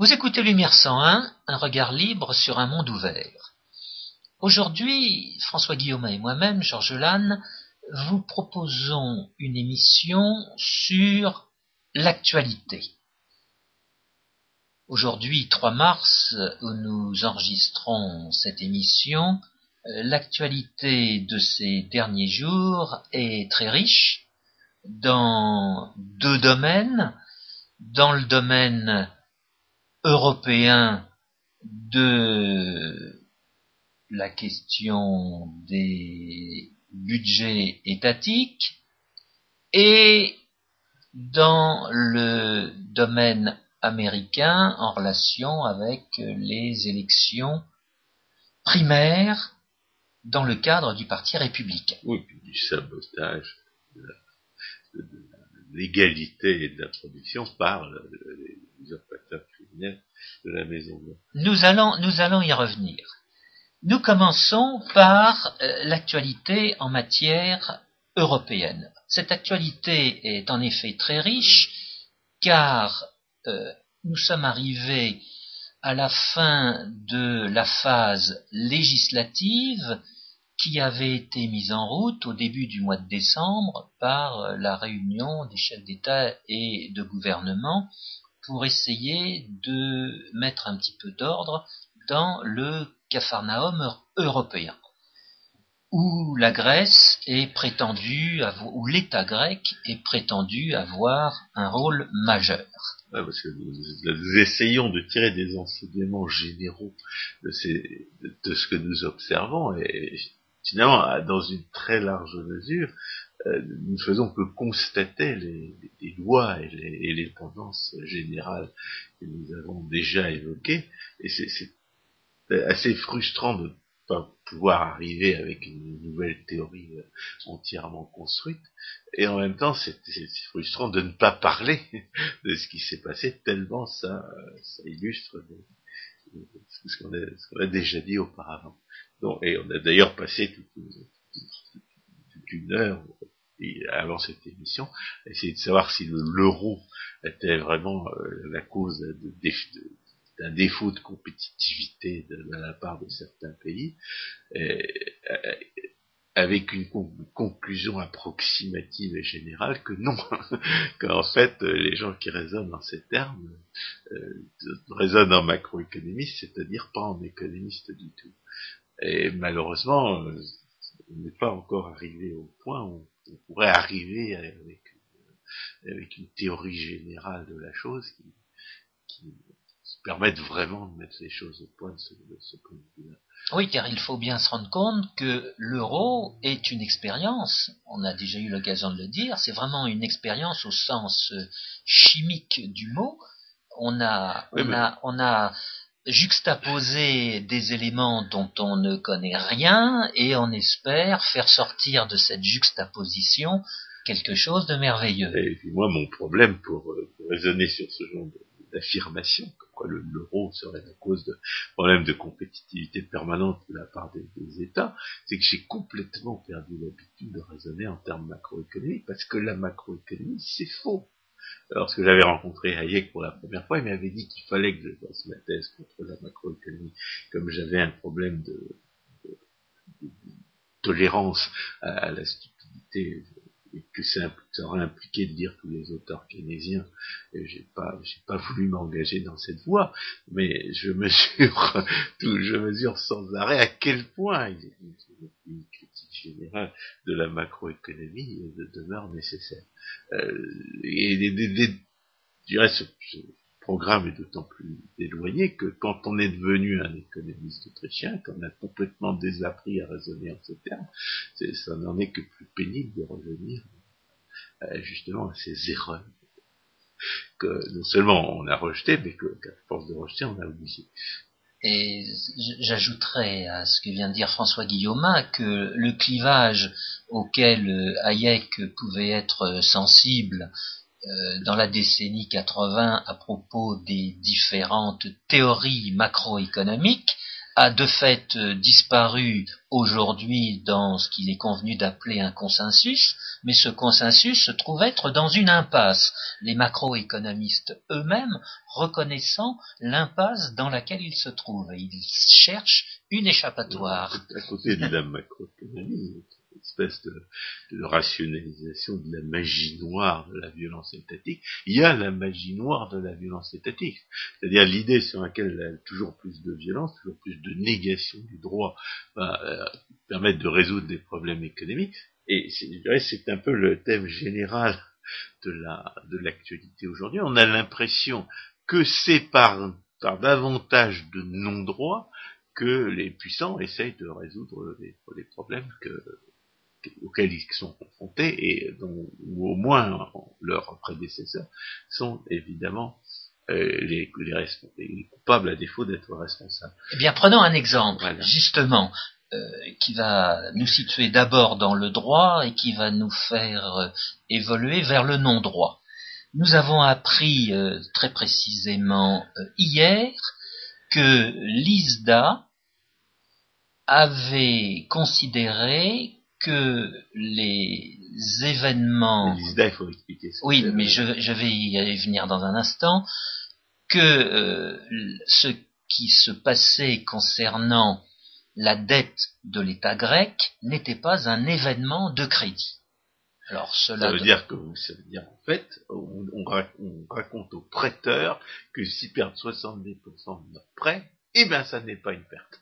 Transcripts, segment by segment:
Vous écoutez Lumière 101, un regard libre sur un monde ouvert. Aujourd'hui, François Guillaume et moi-même, Georges Lannes, vous proposons une émission sur l'actualité. Aujourd'hui, 3 mars, où nous enregistrons cette émission, l'actualité de ces derniers jours est très riche dans deux domaines. Dans le domaine européen de la question des budgets étatiques et dans le domaine américain en relation avec les élections primaires dans le cadre du Parti républicain. Oui, du sabotage de, l'égalité de la production par Nous allons, nous allons y revenir. Nous commençons par euh, l'actualité en matière européenne. Cette actualité est en effet très riche car euh, nous sommes arrivés à la fin de la phase législative qui avait été mise en route au début du mois de décembre par euh, la réunion des chefs d'État et de gouvernement pour essayer de mettre un petit peu d'ordre dans le Capharnaüm européen, où la Grèce est prétendue, où l'État grec est prétendu avoir un rôle majeur. parce que nous, essayons de tirer des enseignements généraux de, ce que nous observons et finalement, dans une très large mesure, nous ne faisons que constater les, lois et les, tendances générales que nous avons déjà évoquées, et c'est assez frustrant de ne pas pouvoir arriver avec une nouvelle théorie euh, entièrement construite, et en même temps c'est frustrant de ne pas parler de ce qui s'est passé, tellement ça, ça illustre ce qu'on a, a, déjà dit auparavant. Donc, et on a d'ailleurs passé toute, une heure avant cette émission essayer de savoir si l'euro était vraiment euh, la cause d'un défaut de compétitivité de, la part de certains pays, et, avec une conclusion approximative et générale que non, qu'en fait les gens qui raisonnent dans ces termes euh, raisonnent en macroéconomiste, c'est-à-dire pas en économiste du tout. Et malheureusement, euh, on n'est pas encore arrivé au point où on pourrait arriver avec, avec une théorie générale de la chose qui, qui permette vraiment de mettre les choses au point de ce, point de vue-là. Oui, car il faut bien se rendre compte que l'euro est une expérience, on a déjà eu l'occasion de le dire, c'est vraiment une expérience au sens euh, chimique du mot. On a, on a, on a juxtaposé des éléments dont on ne connaît rien et on espère faire sortir de cette juxtaposition quelque chose de merveilleux. Et puis moi, mon problème pour, euh, raisonner sur ce genre d'affirmation, comme quoi l'euro serait la cause de problèmes de compétitivité permanente de la part des États, c'est que j'ai complètement perdu l'habitude de raisonner en termes macroéconomiques, parce que la macroéconomie, c'est faux lorsque j'avais rencontré Hayek pour la première fois, il m'avait dit qu'il fallait que je fasse ma thèse contre la macroéconomie, comme j'avais un problème de, tolérance à, la stupidité et que ça, aurait impliqué de dire tous les auteurs keynésiens. J'ai pas, j'ai pas voulu m'engager dans cette voie, mais je mesure, tout, je mesure sans arrêt à quel point une, critique générale de la macroéconomie demeure nécessaire. Euh, et des, ce, programme est d'autant plus éloigné que quand on est devenu un économiste autrichien, qu'on a complètement désappris à raisonner en ces termes, ça n'en est que plus pénible de revenir euh, justement à ces erreurs que non seulement on a rejetées, mais qu'à force de rejeter, on a oublié. Et j'ajouterais à ce que vient de dire François Guillaume que le clivage auquel Hayek pouvait être sensible dans la décennie 80 à propos des différentes théories macroéconomiques a de fait euh, disparu aujourd'hui dans ce qu'il est convenu d'appeler un consensus, mais ce consensus se trouve être dans une impasse, les macroéconomistes eux-mêmes reconnaissant l'impasse dans laquelle ils se trouvent, ils cherchent une échappatoire. À côté espèce de, rationalisation de la magie noire de la violence étatique, il y a la magie noire de la violence étatique. C'est-à-dire l'idée sur laquelle toujours plus de violence, toujours plus de négation du droit va euh, permettre de résoudre des problèmes économiques. Et c'est un peu le thème général de la de l'actualité aujourd'hui. On a l'impression que c'est par, davantage de non-droit que les puissants essayent de résoudre les problèmes que, auxquels ils sont confrontés et dont ou au moins leurs prédécesseurs sont évidemment euh, les, les, coupables à défaut d'être responsables. Eh bien, prenons un exemple, justement, euh, qui va nous situer d'abord dans le droit et qui va nous faire euh, évoluer vers le non-droit. Nous avons appris très précisément hier que l'ISDA avait considéré que les événements. il faut expliquer ça. Oui, mais je, vais y venir dans un instant. Que euh, ce qui se passait concernant la dette de l'État grec n'était pas un événement de crédit. Alors cela ça veut dire que ça veut dire en fait, on, raconte aux prêteurs que s'ils perdent 70% de leur prêt, eh bien ça n'est pas une perte.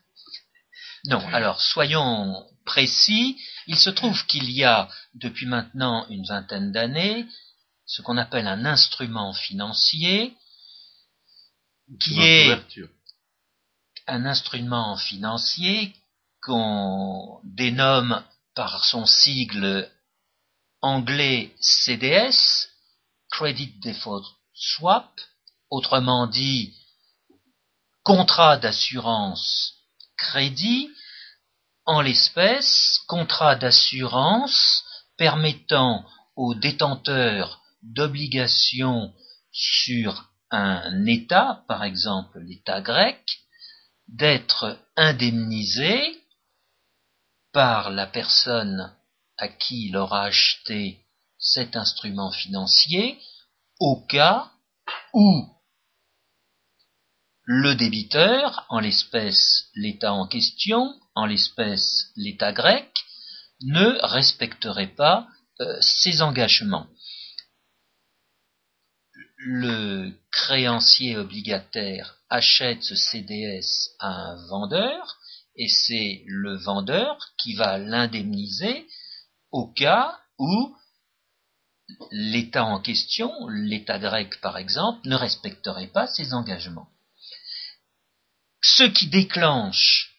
Non, alors soyons précis. Il se trouve qu'il y a depuis maintenant une vingtaine d'années ce qu'on appelle un instrument financier qui est un instrument financier qu'on dénomme par son sigle anglais CDS, Credit Default Swap, autrement dit contrat d'assurance crédit, en l'espèce, contrat d'assurance permettant aux détenteurs d'obligations sur un État, par exemple l'État grec, d'être indemnisés par la personne à qui il aura acheté cet instrument financier au cas où le débiteur, en l'espèce l'État en question, en l'espèce l'État grec, ne respecterait pas euh, ses engagements. Le créancier obligataire achète ce CDS à un vendeur et c'est le vendeur qui va l'indemniser au cas où l'État en question, l'État grec par exemple, ne respecterait pas ses engagements ce qui déclenche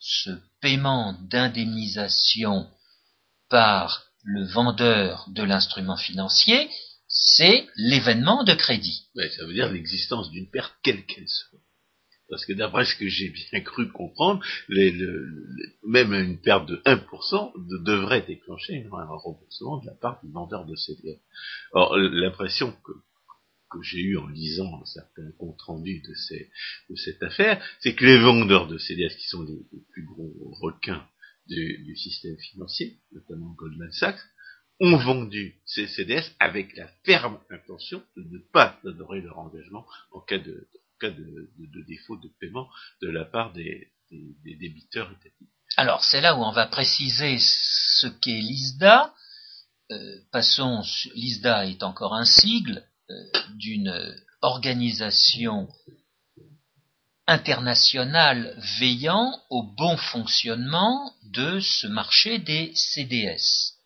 ce paiement d'indemnisation par le vendeur de l'instrument financier, c'est l'événement de crédit. ça veut dire l'existence d'une perte quelle qu'elle soit. Parce que d'après ce que j'ai bien cru comprendre, même une perte de 1% devrait déclencher un remboursement de la part du vendeur de CDF. Or, l'impression que que j'ai eu en lisant certains comptes rendus de, de cette affaire, c'est que les vendeurs de CDS, qui sont les, plus gros requins du, système financier, notamment Goldman Sachs, ont vendu ces CDS avec la ferme intention de ne pas honorer leur engagement en cas de, cas de, défaut de paiement de la part des, débiteurs étatiques. Alors c'est là où on va préciser ce qu'est l'ISDA. Euh, passons, l'ISDA est encore un sigle, d'une organisation internationale veillant au bon fonctionnement de ce marché des CDS.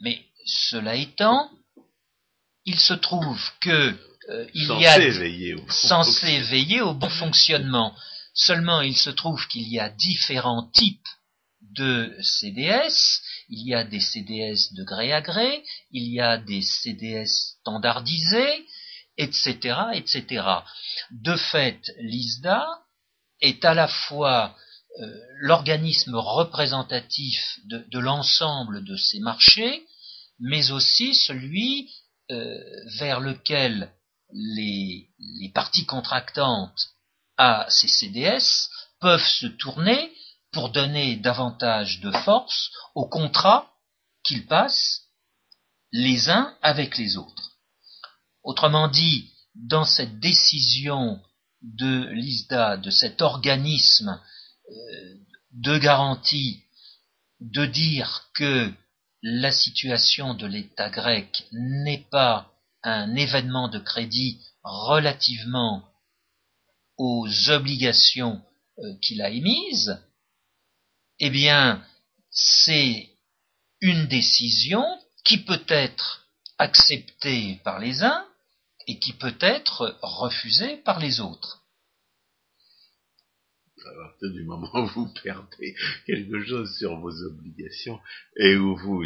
Mais cela étant, il se trouve que euh, il y a veiller censé veiller au bon fonctionnement. Seulement, il se trouve qu'il y a différents types de CDS. Il y a des CDS de gré à gré, il y a des CDS standardisés, etc., etc. De fait, l'ISDA est à la fois euh, l'organisme représentatif de, l'ensemble de ces marchés, mais aussi celui euh, vers lequel les, les parties contractantes à ces CDS peuvent se tourner pour donner davantage de force au contrat qu'ils passent les uns avec les autres. Autrement dit, dans cette décision de l'ISDA, de cet organisme euh, de garantie, de dire que la situation de l'État grec n'est pas un événement de crédit relativement aux obligations euh, qu'il a émises, eh bien, c'est une décision qui peut être acceptée par les uns et qui peut être refusée par les autres. À partir du moment où vous perdez quelque chose sur vos obligations et où vous,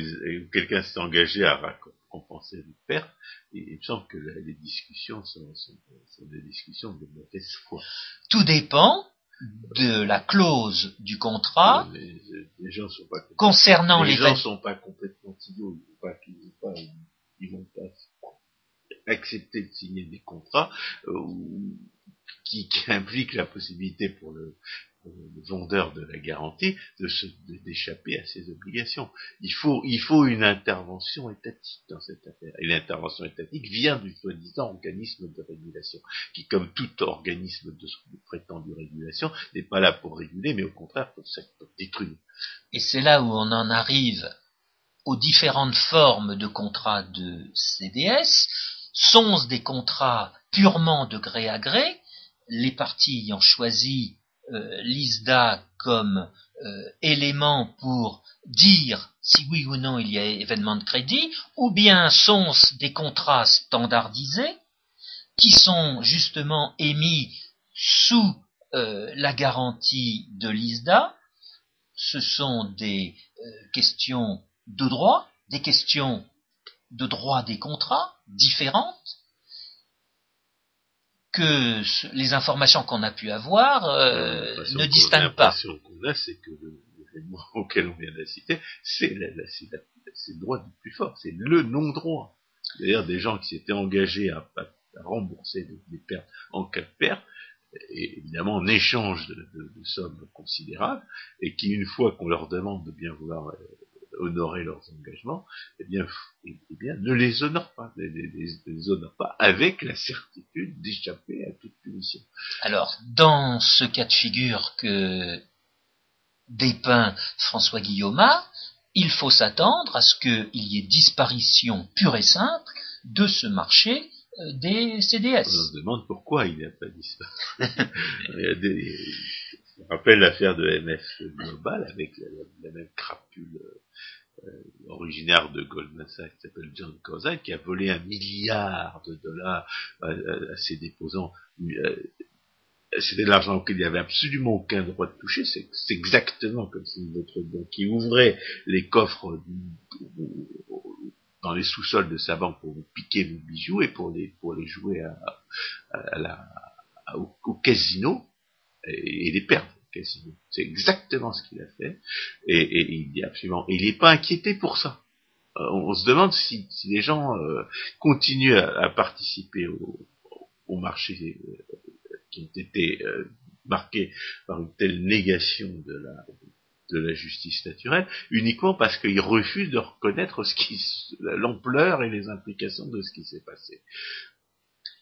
quelqu'un s'est engagé à compenser une perte, il, me semble que les discussions sont, des discussions de mauvaise foi. Tout dépend de la clause du contrat les, gens sont pas concernant les, les gens sont pas complètement idiots, ils vont pas, vont pas, ils vont pas accepter de signer des contrats euh, qui, qui impliquent la possibilité pour le, le vendeur de la garantie d'échapper à ses obligations. Il faut une intervention étatique dans cette affaire. Et l'intervention étatique vient du soi-disant organisme de régulation, qui comme tout organisme de, prétendue régulation n'est pas là pour réguler, mais au contraire pour, pour détruire. Et c'est là où on en arrive aux différentes formes de contrats de CDS. Sont des contrats purement de gré à gré, les parties ayant choisi l'ISDA comme euh, élément pour dire si oui ou non il y a événement de crédit, ou bien sont-ce des contrats standardisés qui sont justement émis sous euh, la garantie de l'ISDA. Ce sont des questions de droit, des questions de droit des contrats différentes, que les informations qu'on a pu avoir euh, ne distinguent pas. L'impression qu'on a, c'est que l'événement auquel on vient d'assister, c'est le droit du plus fort, c'est le non-droit. C'est-à-dire des gens qui s'étaient engagés à, rembourser des, pertes en cas de perte, et évidemment en échange de, de, sommes considérables, et qui, une fois qu'on leur demande de bien vouloir euh, honorer leurs engagements, eh bien, eh bien ne les honore pas, ne les, honore pas avec la certitude d'échapper à toute punition. Alors, dans ce cas de figure que dépeint François Guillaume, il faut s'attendre à ce qu'il y ait disparition pure et simple de ce marché euh, des CDS. On se demande pourquoi il n'a pas disparu. Je rappelle l'affaire de MF Global avec la, même crapule euh, originaire de Goldman Sachs qui s'appelle John Kozak qui a volé un milliard de dollars à, ses déposants. Euh, c'était de l'argent auquel il n'y avait absolument aucun droit de toucher. C'est exactement comme si votre banque ouvrait les coffres dans les sous-sols de sa banque pour vous piquer vos bijoux et pour les pour jouer à, la, au casino et, les perdre. C'est exactement ce qu'il a fait. Et, il dit absolument. il n'est pas inquiété pour ça. Euh, on, se demande si, les gens euh, continuent à, participer au, marché euh, qui ont été marqués par une telle négation de la, justice naturelle, uniquement parce qu'ils refusent de reconnaître l'ampleur et les implications de ce qui s'est passé.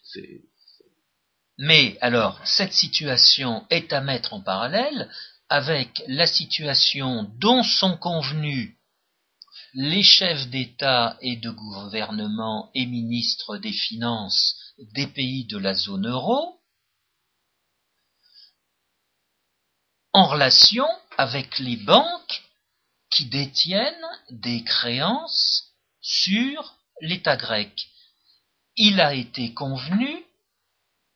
C'est, mais alors, cette situation est à mettre en parallèle avec la situation dont sont convenus les chefs d'État et de gouvernement et ministres des Finances des pays de la zone euro en relation avec les banques qui détiennent des créances sur l'État grec. Il a été convenu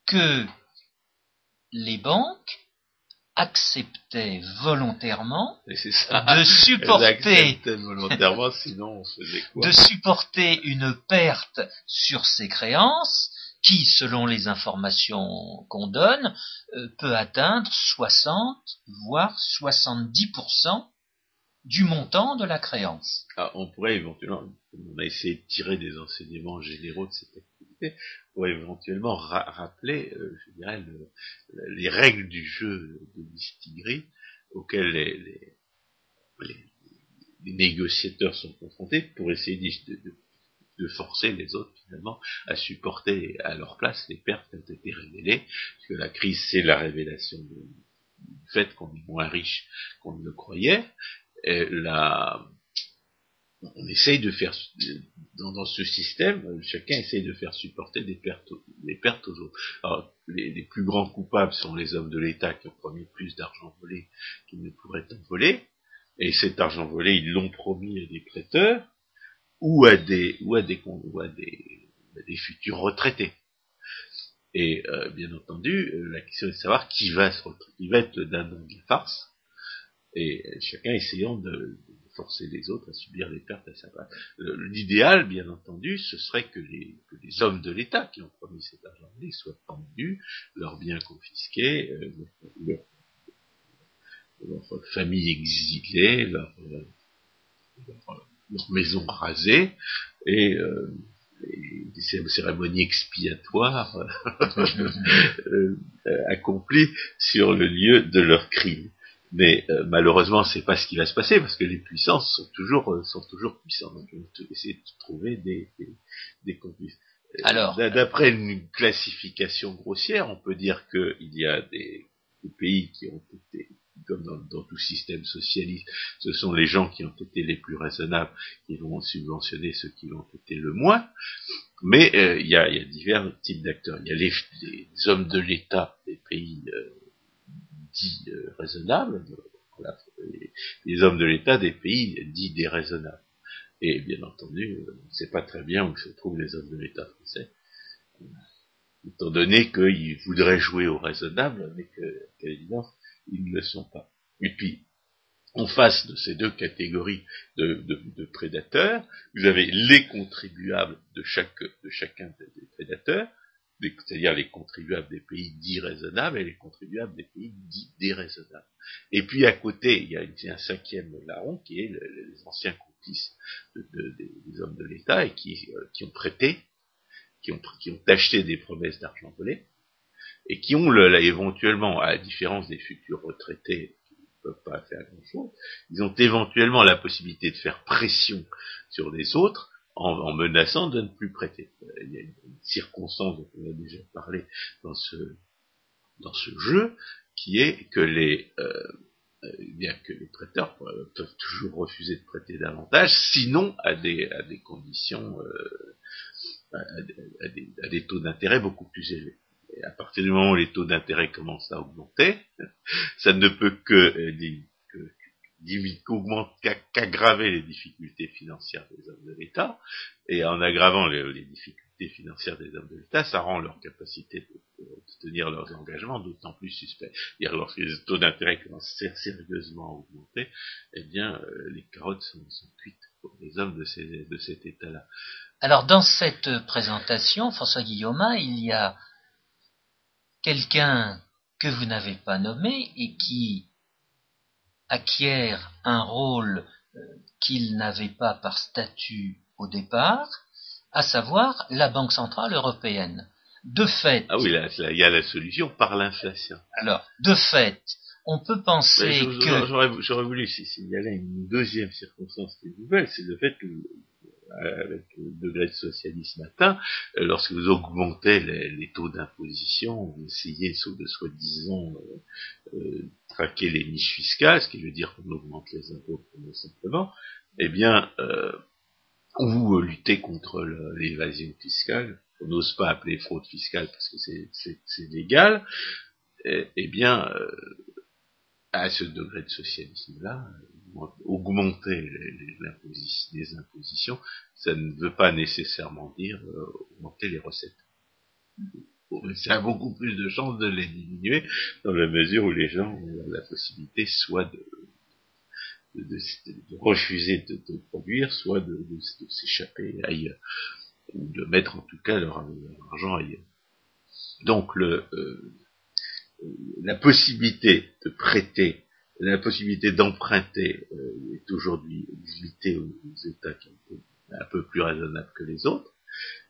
que les banques acceptaient volontairement de supporter de supporter une perte sur ces créances qui, selon les informations qu'on donne, euh, peut atteindre 60 voire 70% du montant de la créance. Ah, on pourrait éventuellement, on a essayé de tirer des enseignements généraux de cette activité, pour éventuellement rappeler, euh, je dirais, les règles du jeu de Mistigri, auxquels les, négociateurs sont confrontés pour essayer de, forcer les autres finalement à supporter à leur place les pertes qui ont été révélées, parce que la crise c'est la révélation du fait qu'on est moins riche qu'on ne le croyait, la, on essaye de faire, dans, ce système, chacun essaye de faire supporter des pertes, aux autres. Alors, les, plus grands coupables sont les hommes de l'État qui ont promis plus d'argent volé qu'ils ne pourraient en voler, et cet argent volé, ils l'ont promis à des prêteurs, ou à des, ou à des, futurs retraités. Et euh, bien entendu, la question est de savoir qui va, se qui va être le dindon de la farce, et chacun essayant de, forcer les autres à subir les pertes à sa place. L'idéal, bien entendu, ce serait que les, hommes de l'État qui ont promis cet argent soient pendus, leurs biens confisqués, euh, leur, famille exilée, leur, euh, maison rasée, et, euh, des cérémonies expiatoires accomplies sur le lieu de leur crime. Mais euh, malheureusement, c'est pas ce qui va se passer parce que les puissances sont toujours euh, sont toujours puissantes. Donc, on va essayer de trouver des des, des complices. Euh, Alors, d'après une classification grossière, on peut dire qu'il y a des, des, pays qui ont été comme dans, dans, tout système socialiste, ce sont les gens qui ont été les plus raisonnables qui vont subventionner ceux qui l'ont été le moins. Mais euh, il, y a, y a, divers types d'acteurs. Il y a les, les hommes de l'État des pays euh, dits euh, raisonnables, les, hommes de l'État des pays dits déraisonnables. Et bien entendu, on ne sait pas très bien où se trouvent les hommes de l'État français, étant donné qu'ils voudraient jouer au raisonnable, mais qu'à ils ne le sont pas. Et puis, en face de ces deux catégories de, prédateurs, vous avez les contribuables de, chacun des prédateurs, c'est-à-dire les contribuables des pays dits raisonnables et les contribuables des pays dits déraisonnables. Et puis à côté, il y a un cinquième larron qui est les anciens complices des hommes de l'État et qui, euh, qui, ont prêté, qui ont, qui ont acheté des promesses d'argent volé et qui ont le, éventuellement, à la différence des futurs retraités qui ne peuvent pas faire grand-chose, ils ont éventuellement la possibilité de faire pression sur les autres en, menaçant de ne plus prêter. Il y a une, circonstance dont on a déjà parlé dans ce, dans ce jeu, qui est que les, euh, euh bien que les prêteurs peuvent toujours refuser de prêter davantage, sinon à des, à des conditions, euh, à, des, à, des, taux d'intérêt beaucoup plus élevés. Et à partir du moment où les taux d'intérêt commencent à augmenter, ça ne peut que, euh, que qu'aggraver les difficultés financières des hommes de l'État, et en aggravant les, difficultés financières des hommes de l'État, ça rend leur capacité de, tenir leurs engagements d'autant plus suspect. dire lorsque les taux d'intérêt commencent sérieusement à augmenter, eh bien, euh, les carottes sont, cuites pour les hommes de, de cet État-là. Alors, dans cette présentation, François Guillaume, il y a quelqu'un que vous n'avez pas nommé et qui acquiert un rôle euh, qu'il n'avait pas par statut au départ, à savoir la Banque centrale européenne. De fait. Ah oui, il y a la solution par l'inflation. Alors, de fait, on peut penser que. J'aurais voulu signaler une deuxième circonstance qui est nouvelle, c'est le fait que avec le degré de socialisme atteint, euh, lorsque vous augmentez les, taux d'imposition, vous essayez de soi-disant euh, euh, traquer les niches fiscales, ce qui veut dire qu'on augmente les impôts simplement, eh bien, euh, vous luttez contre l'évasion fiscale, on n'ose pas appeler fraude fiscale parce que c'est légal, eh, eh bien, à ce degré de socialisme-là, augmenter les, impositions, ça ne veut pas nécessairement dire euh, augmenter les recettes. Ça a beaucoup plus de chances de les diminuer dans la mesure où les gens ont la possibilité soit de, refuser de, produire, soit de, s'échapper ailleurs, ou de mettre en tout cas leur, argent ailleurs. Donc le, euh, la possibilité de prêter la possibilité d'emprunter euh, est aujourd'hui limitée aux, États qui sont un peu plus raisonnables que les autres,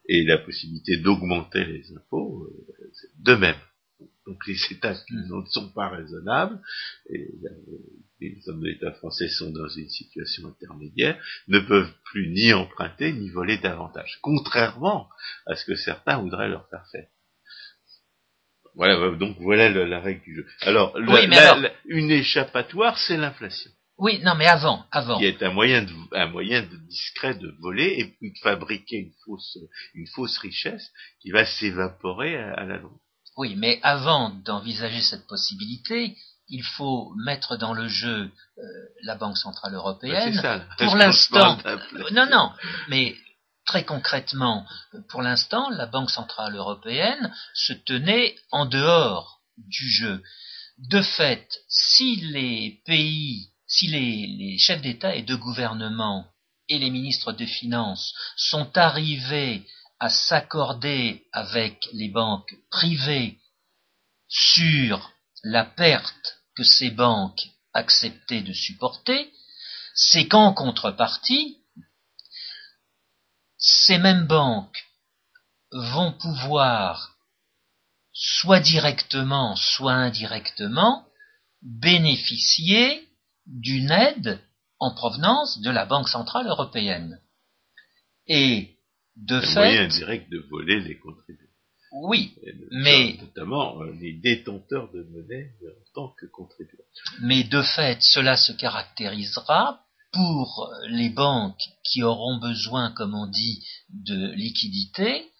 et la possibilité d'augmenter les impôts, euh, de même. Donc les États qui ne sont pas raisonnables, et les hommes de l'État français sont dans une situation intermédiaire, ne peuvent plus ni emprunter ni voler davantage, contrairement à ce que certains voudraient leur faire faire. Voilà, donc voilà la, règle du jeu. Alors, une échappatoire, c'est l'inflation. Oui, non, mais avant, avant. Qui est un moyen, de, un moyen de discret de voler et puis de fabriquer une fausse, une fausse richesse qui va s'évaporer à, la longue. Oui, mais avant d'envisager cette possibilité, il faut mettre dans le jeu euh, la Banque centrale européenne. Ça, pour l'instant, non, non, mais très concrètement, pour l'instant, la Banque centrale européenne se tenait en dehors du jeu. De fait, si les pays si les, chefs d'État et de gouvernement et les ministres des Finances sont arrivés à s'accorder avec les banques privées sur la perte que ces banques acceptaient de supporter, c'est qu'en contrepartie, ces mêmes banques vont pouvoir, soit directement, soit indirectement, bénéficier d'une aide en provenance de la Banque centrale européenne. Et de fait, moyen direct de voler les contribuables. Oui, mais notamment euh, les détenteurs de monnaie en tant que contribuables. Mais de fait, cela se caractérisera pour les banques qui auront besoin, comme on dit, de liquidités,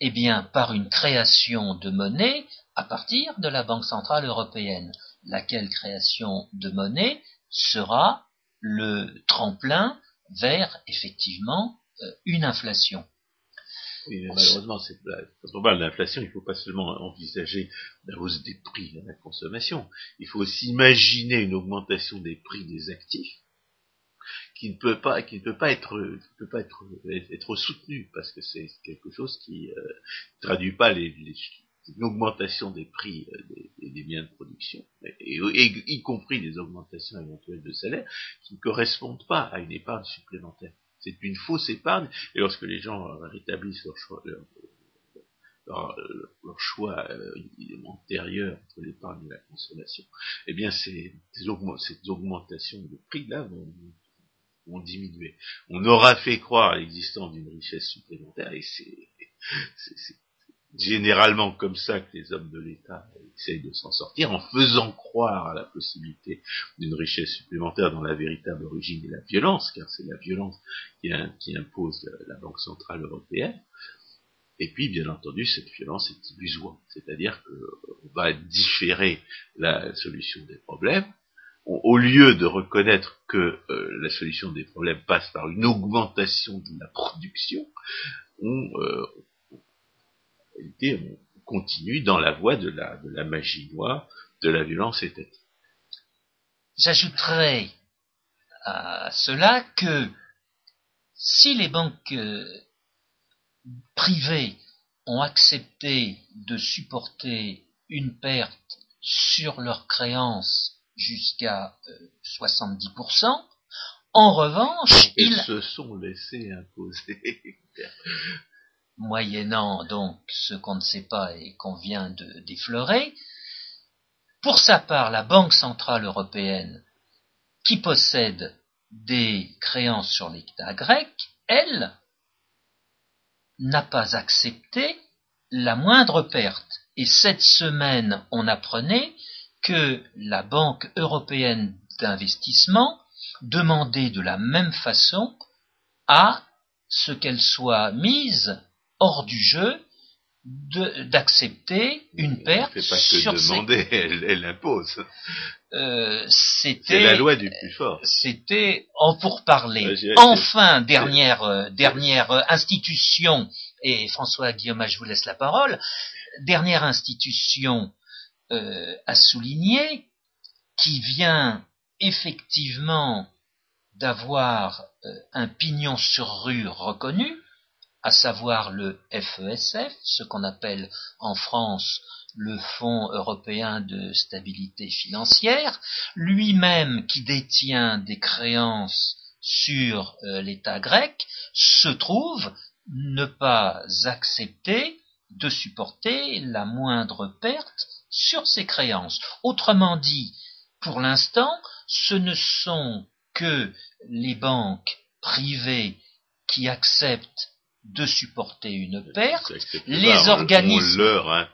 eh bien, par une création de monnaie à partir de la Banque centrale européenne. Laquelle création de monnaie sera le tremplin vers effectivement euh, une inflation. Mais malheureusement, quand on parle d'inflation, il ne faut pas seulement envisager la hausse des prix à la consommation, il faut aussi imaginer une augmentation des prix des actifs qui ne peut pas, qui ne peut pas être, peut pas être, être soutenu parce que c'est quelque chose qui euh, traduit pas les, une augmentation des prix euh, des, biens de production, et, y compris des augmentations éventuelles de salaire, qui ne correspondent pas à une épargne supplémentaire. C'est une fausse épargne, et lorsque les gens euh, rétablissent leur choix, leur, choix euh, antérieur entre l'épargne et la consommation, eh bien ces, ces, augmentations de prix-là vont, On aura fait croire à l'existence d'une richesse supplémentaire, et c'est généralement comme ça que les hommes de l'État essayent de s'en sortir, en faisant croire à la possibilité d'une richesse supplémentaire dont la véritable origine est la violence, car c'est la violence qui, impose la, Banque Centrale Européenne. Et puis, bien entendu, cette violence est illusoire, c'est-à-dire qu'on va différer la solution des problèmes, au lieu de reconnaître que euh, la solution des problèmes passe par une augmentation de la production, on, euh, on continue dans la voie de la, de la magie noire, de la violence étatique. J'ajouterais à cela que si les banques euh, privées ont accepté de supporter une perte sur leurs créances jusqu'à 70%, euh, en revanche, ils se sont laissés imposer moyennant donc ce qu'on ne sait pas et qu'on vient de d'effleurer. Pour sa part, la Banque centrale européenne, qui possède des créances sur l'État grec, elle n'a pas accepté la moindre perte. Et cette semaine, on apprenait que la Banque européenne d'investissement demandait de la même façon à ce qu'elle soit mise hors du jeu d'accepter une perte elle fait pas que demander, elle, impose. Euh, c'était la loi du plus fort. C'était en pourparler. enfin, dernière euh, dernière euh, institution et François Guillaume, je vous laisse la parole. Dernière institution à souligner qui vient effectivement d'avoir un pignon sur rue reconnu, à savoir le FESF, ce qu'on appelle en France le Fonds européen de stabilité financière, lui-même qui détient des créances sur euh, l'État grec, se trouve ne pas accepter de supporter la moindre perte sur ces créances. Autrement dit, pour l'instant, ce ne sont que les banques privées qui acceptent de supporter une perte, les organismes leur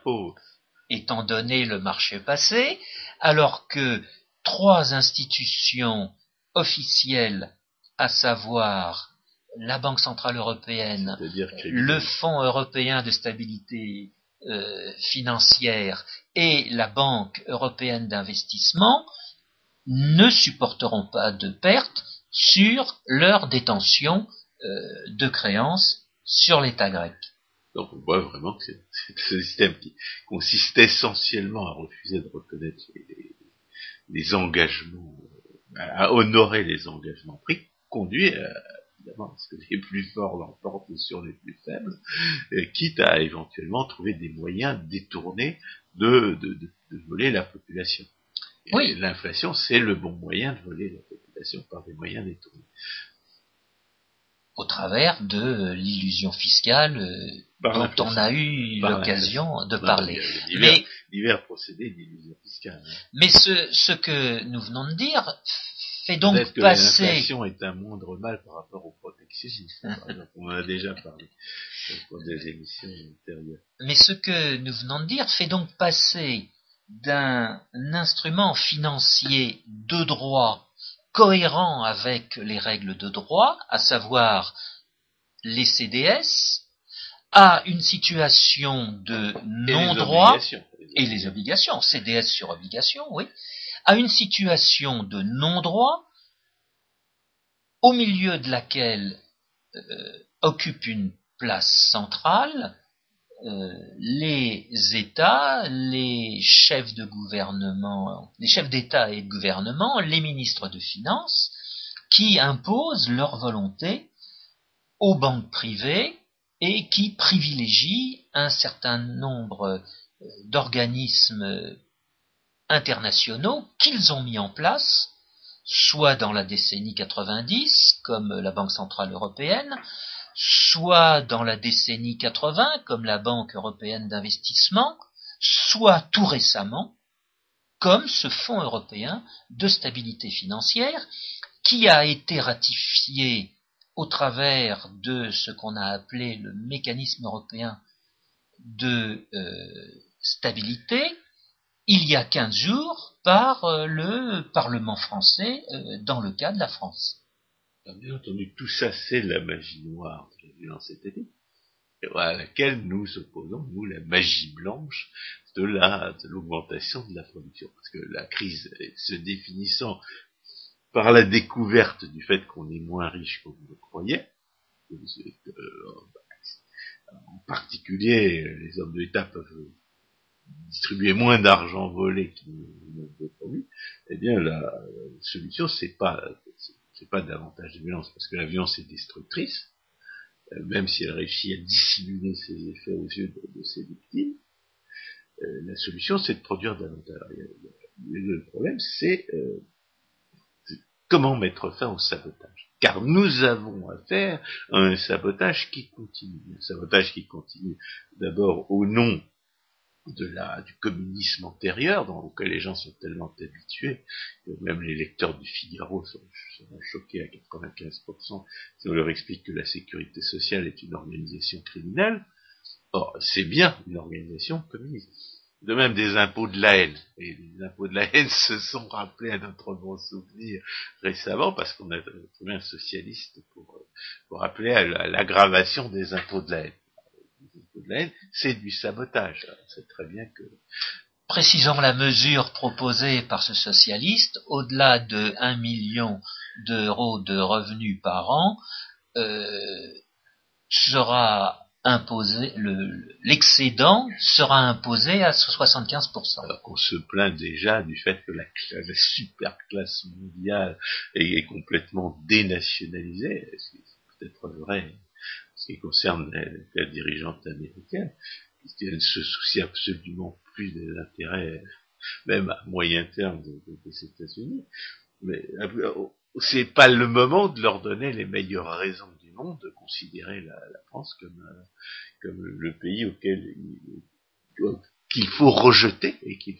étant donné le marché passé, alors que trois institutions officielles, à savoir la Banque Centrale Européenne, le Fonds européen de stabilité euh, financière et la Banque européenne d'investissement, ne supporteront pas de pertes sur leur détention euh, de créances sur l'État grec. Donc on voit vraiment que ce système qui consiste essentiellement à refuser de reconnaître les, engagements, à honorer les engagements pris, conduit à, évidemment à ce que les plus forts l'emportent sur les plus faibles, quitte à éventuellement trouver des moyens détournés de, de, de, voler la population. Oui. L'inflation, c'est le bon moyen de voler la population par des moyens détournés au travers de l'illusion fiscale dont on a eu l'occasion de parler. Divers, mais, divers procédés d'illusion fiscale. Hein. Mais ce, ce que nous venons de dire fait donc que passer. L'inflation est un moindre mal par rapport au protectionnisme. on en a déjà parlé dans des émissions antérieures. Mais ce que nous venons de dire fait donc passer d'un instrument financier de droit cohérent avec les règles de droit, à savoir les CDS, à une situation de non-droit et les obligations, CDS sur obligation, oui, à une situation de non-droit au milieu de laquelle euh, occupe une place centrale euh, les États, les chefs de gouvernement, les chefs d'État et de gouvernement, les ministres de finances, qui imposent leur volonté aux banques privées et qui privilégient un certain nombre euh, d'organismes internationaux qu'ils ont mis en place, soit dans la décennie 90, comme la Banque centrale européenne, soit dans la décennie 80, comme la Banque européenne d'investissement, soit tout récemment, comme ce Fonds européen de stabilité financière, qui a été ratifié au travers de ce qu'on a appelé le mécanisme européen de euh, stabilité, il y a quinze jours par euh, le Parlement français euh, dans le cas de la France. Bien entendu, tout ça, c'est la magie noire de la violence étatique, à laquelle nous opposons, nous, la magie blanche de la, de l'augmentation de la production. Parce que la crise se définissant par la découverte du fait qu'on est moins riche qu'on le croyait, en particulier, les hommes d'État peuvent distribuer moins d'argent volé qu'ils n'ont promis, eh bien, la solution, c'est pas, c'est pas davantage de violence, parce que la violence est destructrice, euh, même si elle réussit à dissimuler ses effets aux yeux de, ses victimes. Euh, la solution, c'est de produire davantage. Le problème, c'est euh, comment mettre fin au sabotage. Car nous avons affaire à un sabotage qui continue. Un sabotage qui continue d'abord au nom de la, du communisme antérieur, dans lequel les gens sont tellement habitués que même les lecteurs du Figaro sont, choqués à 95% si on leur explique que la sécurité sociale est une organisation criminelle. Or, c'est bien une organisation communiste. De même des impôts de la haine. Et les impôts de la haine se sont rappelés à notre bon souvenir récemment parce qu'on a trouvé un socialiste pour, pour rappeler à l'aggravation des impôts de la haine c'est du sabotage. C'est très bien que. Précisons la mesure proposée par ce socialiste, au-delà de 1 million d'euros de revenus par an, euh, sera imposé, l'excédent sera imposé à 75%. Alors qu'on se plaint déjà du fait que la, la super classe mondiale est, complètement dénationalisée, c'est peut-être vrai qui concerne la, dirigeante américaine, qui ne se soucie absolument plus des intérêts, même à moyen terme, des États-Unis. Mais euh, c'est pas le moment de leur donner les meilleures raisons du monde de considérer la, France comme, euh, comme le pays auquel qu'il faut rejeter et qu'il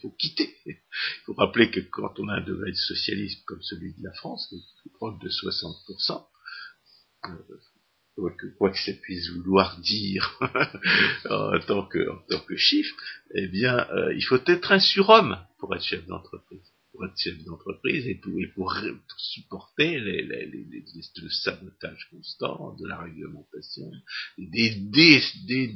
rappeler que quand on a un degré de socialisme comme celui de la France, qui est proche de 60%, euh, quoi, que, quoi que ça puisse vouloir dire en, tant que, en tant que chiffre, eh bien, euh, il faut être un surhomme pour être chef d'entreprise pour être chef d'entreprise et pour, pour, supporter les, les, les, le sabotage constant de la réglementation, des, des, des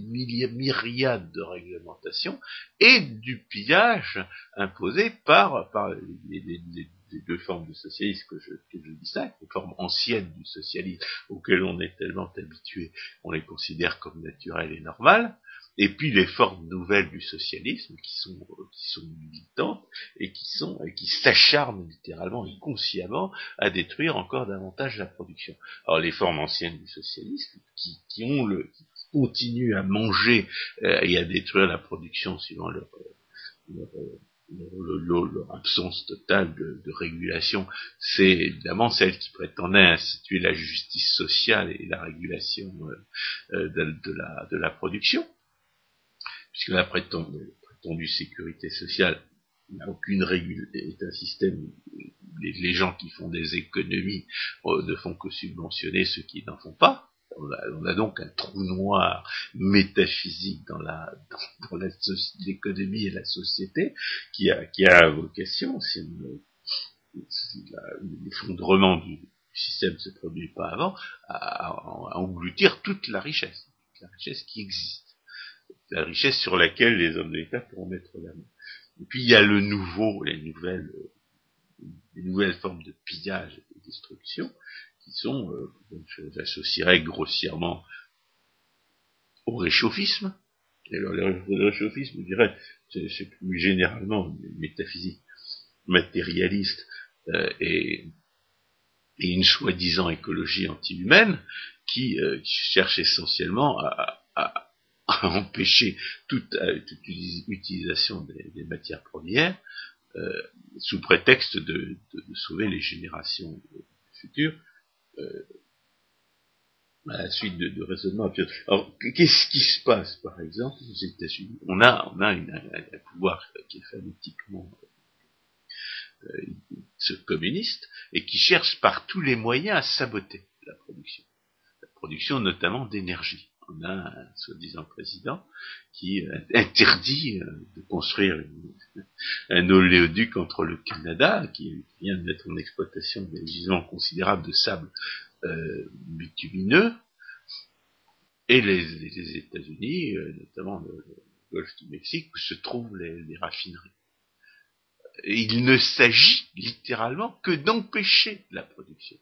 myriades de réglementations et du pillage imposé par, par les, deux formes de socialisme que je, que je distingue, les formes anciennes du socialisme auxquelles on est tellement habitué, on les considère comme naturelles et normales, et puis les formes nouvelles du socialisme qui sont qui sont militantes et qui sont qui s'acharnent littéralement et consciemment à détruire encore davantage la production. Alors les formes anciennes du socialisme qui, qui ont le qui continuent à manger euh, et à détruire la production suivant leur, leur, absence totale de, régulation, c'est évidemment celle qui prétendait instituer la justice sociale et la régulation euh, euh de, la, production puisque la prétendue, sécurité sociale n'a aucune règle, est un système, les, les, gens qui font des économies euh, ne font que subventionner ceux qui n'en font pas. On a, donc un trou noir métaphysique dans l'économie et la société qui a qui a vocation, si, l'effondrement du système ne se produit pas avant, à, à engloutir toute la richesse, toute la richesse qui existe la richesse sur laquelle les hommes d'État pourront mettre la main. Et puis il y a le nouveau, les nouvelles, les nouvelles formes de pillage et de destruction qui sont, euh, je associerais grossièrement au réchauffisme. Alors le réchauffisme, je dirais, c'est plus généralement une métaphysique matérialiste euh, et, et, une soi-disant écologie anti-humaine qui, euh, cherche essentiellement à, à empêcher toute, euh, toute utilisation des, matières premières euh, sous prétexte de, de, de, sauver les générations futures euh, à la suite de, de raisonnements Alors, qu'est-ce qui se passe, par exemple, aux États-Unis? On a, on a un, pouvoir qui est phonétiquement euh, communiste et qui cherche par tous les moyens à saboter la production, la production notamment d'énergie on a un soi-disant président qui euh, interdit euh, de construire un oléoduc entre le Canada, qui vient de mettre en exploitation des gisements considérables de sable euh, bitumineux, et les, États-Unis, notamment le, golfe du Mexique, où se trouvent les, raffineries. il ne s'agit littéralement que d'empêcher la production.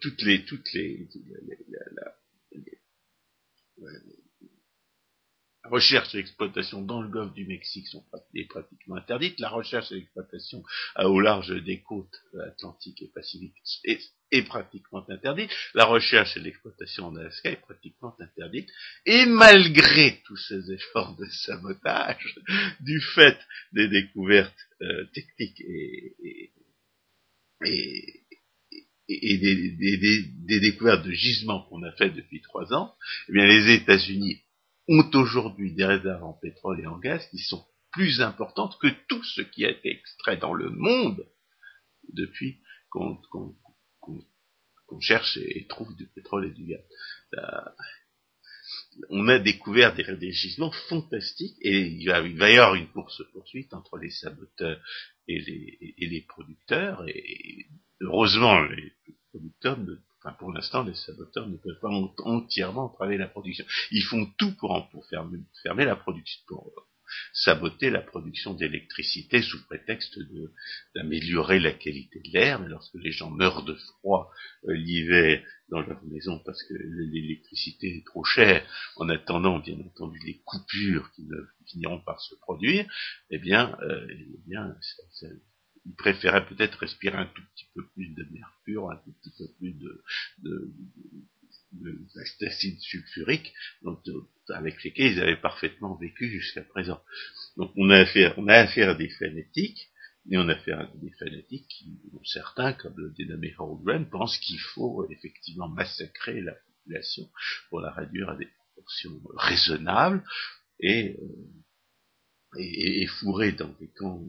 toutes les, toutes les, la recherche et l'exploitation dans le golfe du Mexique sont pratiquement interdites. La recherche et l'exploitation au large des côtes atlantiques et pacifiques est, pratiquement interdite. La recherche et l'exploitation en Alaska est pratiquement interdite. Et malgré tous ces efforts de sabotage, du fait des découvertes euh, techniques et et des, découvertes de gisements qu'on a fait depuis trois ans, eh bien les États-Unis ont aujourd'hui des réserves en pétrole et en gaz qui sont plus importantes que tout ce qui a été extrait dans le monde depuis qu'on cherche et, trouve du pétrole et du gaz. On a découvert des, gisements fantastiques et il va, il va, y avoir une course poursuite entre les saboteurs et les, et les producteurs et heureusement, les producteurs, enfin pour l'instant, les saboteurs ne peuvent pas entièrement entraver la production. Ils font tout pour, pour fermer, la production, saboter la production d'électricité sous prétexte d'améliorer la qualité de l'air, mais lorsque les gens meurent de froid euh, l'hiver dans leur maison parce que l'électricité est trop chère, en attendant bien entendu les coupures qui ne finiront par se produire, eh bien, euh, eh bien ça, ça, il préférait peut-être respirer un tout petit peu plus de mercure, un tout petit peu plus de, d'acide sulfurique, donc avec lesquels ils avaient parfaitement vécu jusqu'à présent. Donc on a affaire, on a affaire à des phénétiques, mais on a affaire à des phénétiques qui, certains, comme le dénommé Harold pensent qu'il faut effectivement massacrer la population pour la réduire à des proportions raisonnables, et euh, et, fourrés dans des camps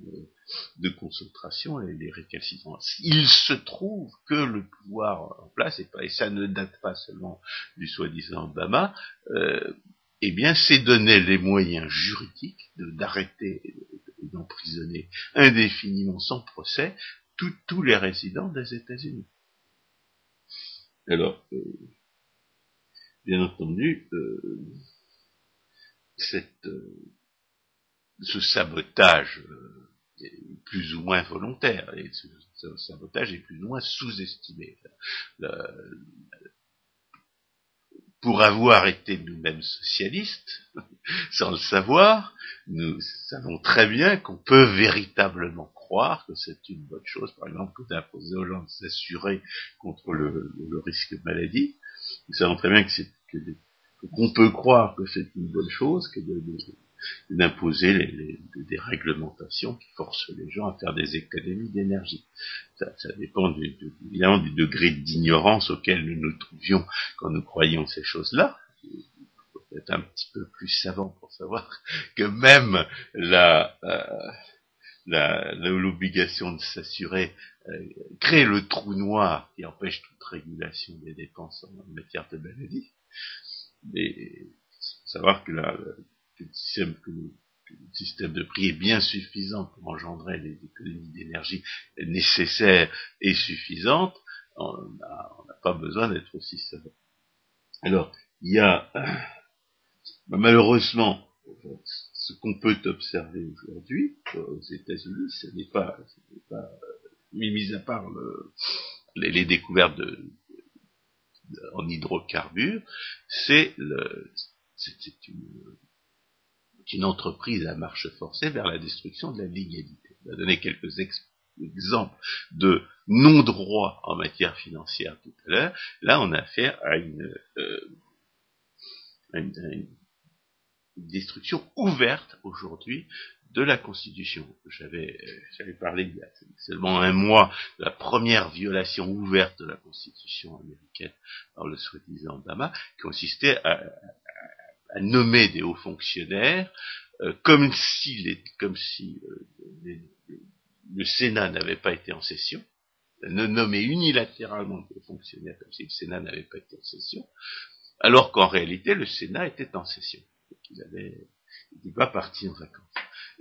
de concentration, les, les récalcitrants. Il se trouve que le pouvoir en place, et, et ça ne date pas seulement du soi-disant Obama, euh, eh bien, c'est donner les moyens juridiques d'arrêter et d'emprisonner indéfiniment sans procès tous les résidents des États-Unis. Alors, euh, bien entendu, euh, cette, euh, ce sabotage est plus ou moins volontaire, et ce, sabotage est plus ou moins sous-estimé. Pour avoir été nous-mêmes socialistes, sans le savoir, nous savons très bien qu'on peut véritablement croire que c'est une bonne chose, par exemple, que d'imposer aux gens de s'assurer contre le, risque de maladie. Nous savons très bien qu'on peut croire que c'est une bonne chose d'imposer des réglementations qui forcent les gens à faire des économies d'énergie. Ça, dépend évidemment du degré d'ignorance auquel nous nous trouvions quand nous croyions ces choses-là être un petit peu plus savant pour savoir que même la, euh, l'obligation de s'assurer euh, crée le trou noir qui empêche toute régulation des dépenses en matière de maladie. Et savoir que, le, système, le, de prix est bien suffisant pour engendrer les économies d'énergie nécessaires et suffisantes, on n'a pas besoin d'être aussi savant. Alors, il y a malheureusement ce qu'on peut observer aujourd'hui euh, aux États-Unis, ce n'est pas, pas mis à part les, découvertes en hydrocarbures, c'est une, une, entreprise à marche forcée vers la destruction de la légalité. On va donner quelques exemples de non-droit en matière financière tout à l'heure. Là, on a affaire à une, euh, à une destruction ouverte aujourd'hui de la Constitution. J'avais, j'avais parlé il y a seulement un mois de la première violation ouverte de la Constitution américaine par le soi-disant Obama, qui consistait à, nommer des hauts fonctionnaires euh, comme si, euh, le Sénat n'avait pas été en session, ne nommer unilatéralement des fonctionnaires comme si le Sénat n'avait pas été en session, alors qu'en réalité le Sénat était en session il avait, il pas parti en vacances.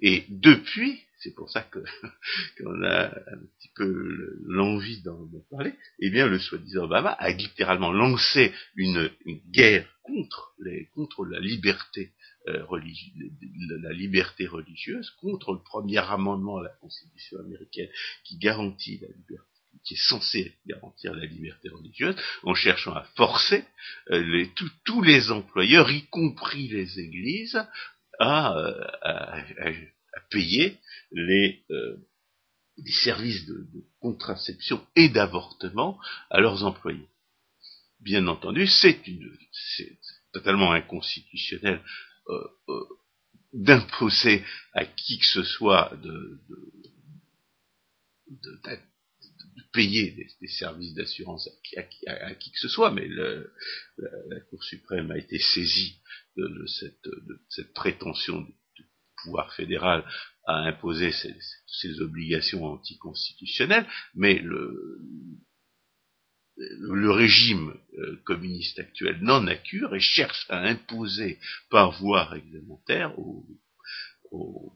Et depuis, c'est pour ça que qu'on a un petit peu l'envie d'en parler, eh bien le soi-disant Obama a littéralement lancé une, guerre contre les, contre la liberté euh, religieuse, la liberté religieuse, contre le premier amendement à la Constitution américaine qui garantit la liberté qui est censé garantir la liberté religieuse, en cherchant à forcer euh, les, tous les employeurs, y compris les églises, à, euh, payer les, euh, services de, contraception et d'avortement à leurs employés. Bien entendu, c'est totalement inconstitutionnel d'imposer à qui que ce soit de, de, payer des, services d'assurance à, qui que ce soit, mais la, Cour suprême a été saisie de, cette, cette, prétention du, pouvoir fédéral à imposer ces, obligations anticonstitutionnelles, mais le, régime euh, communiste actuel n'en a cure et cherche à imposer par voie réglementaire aux, aux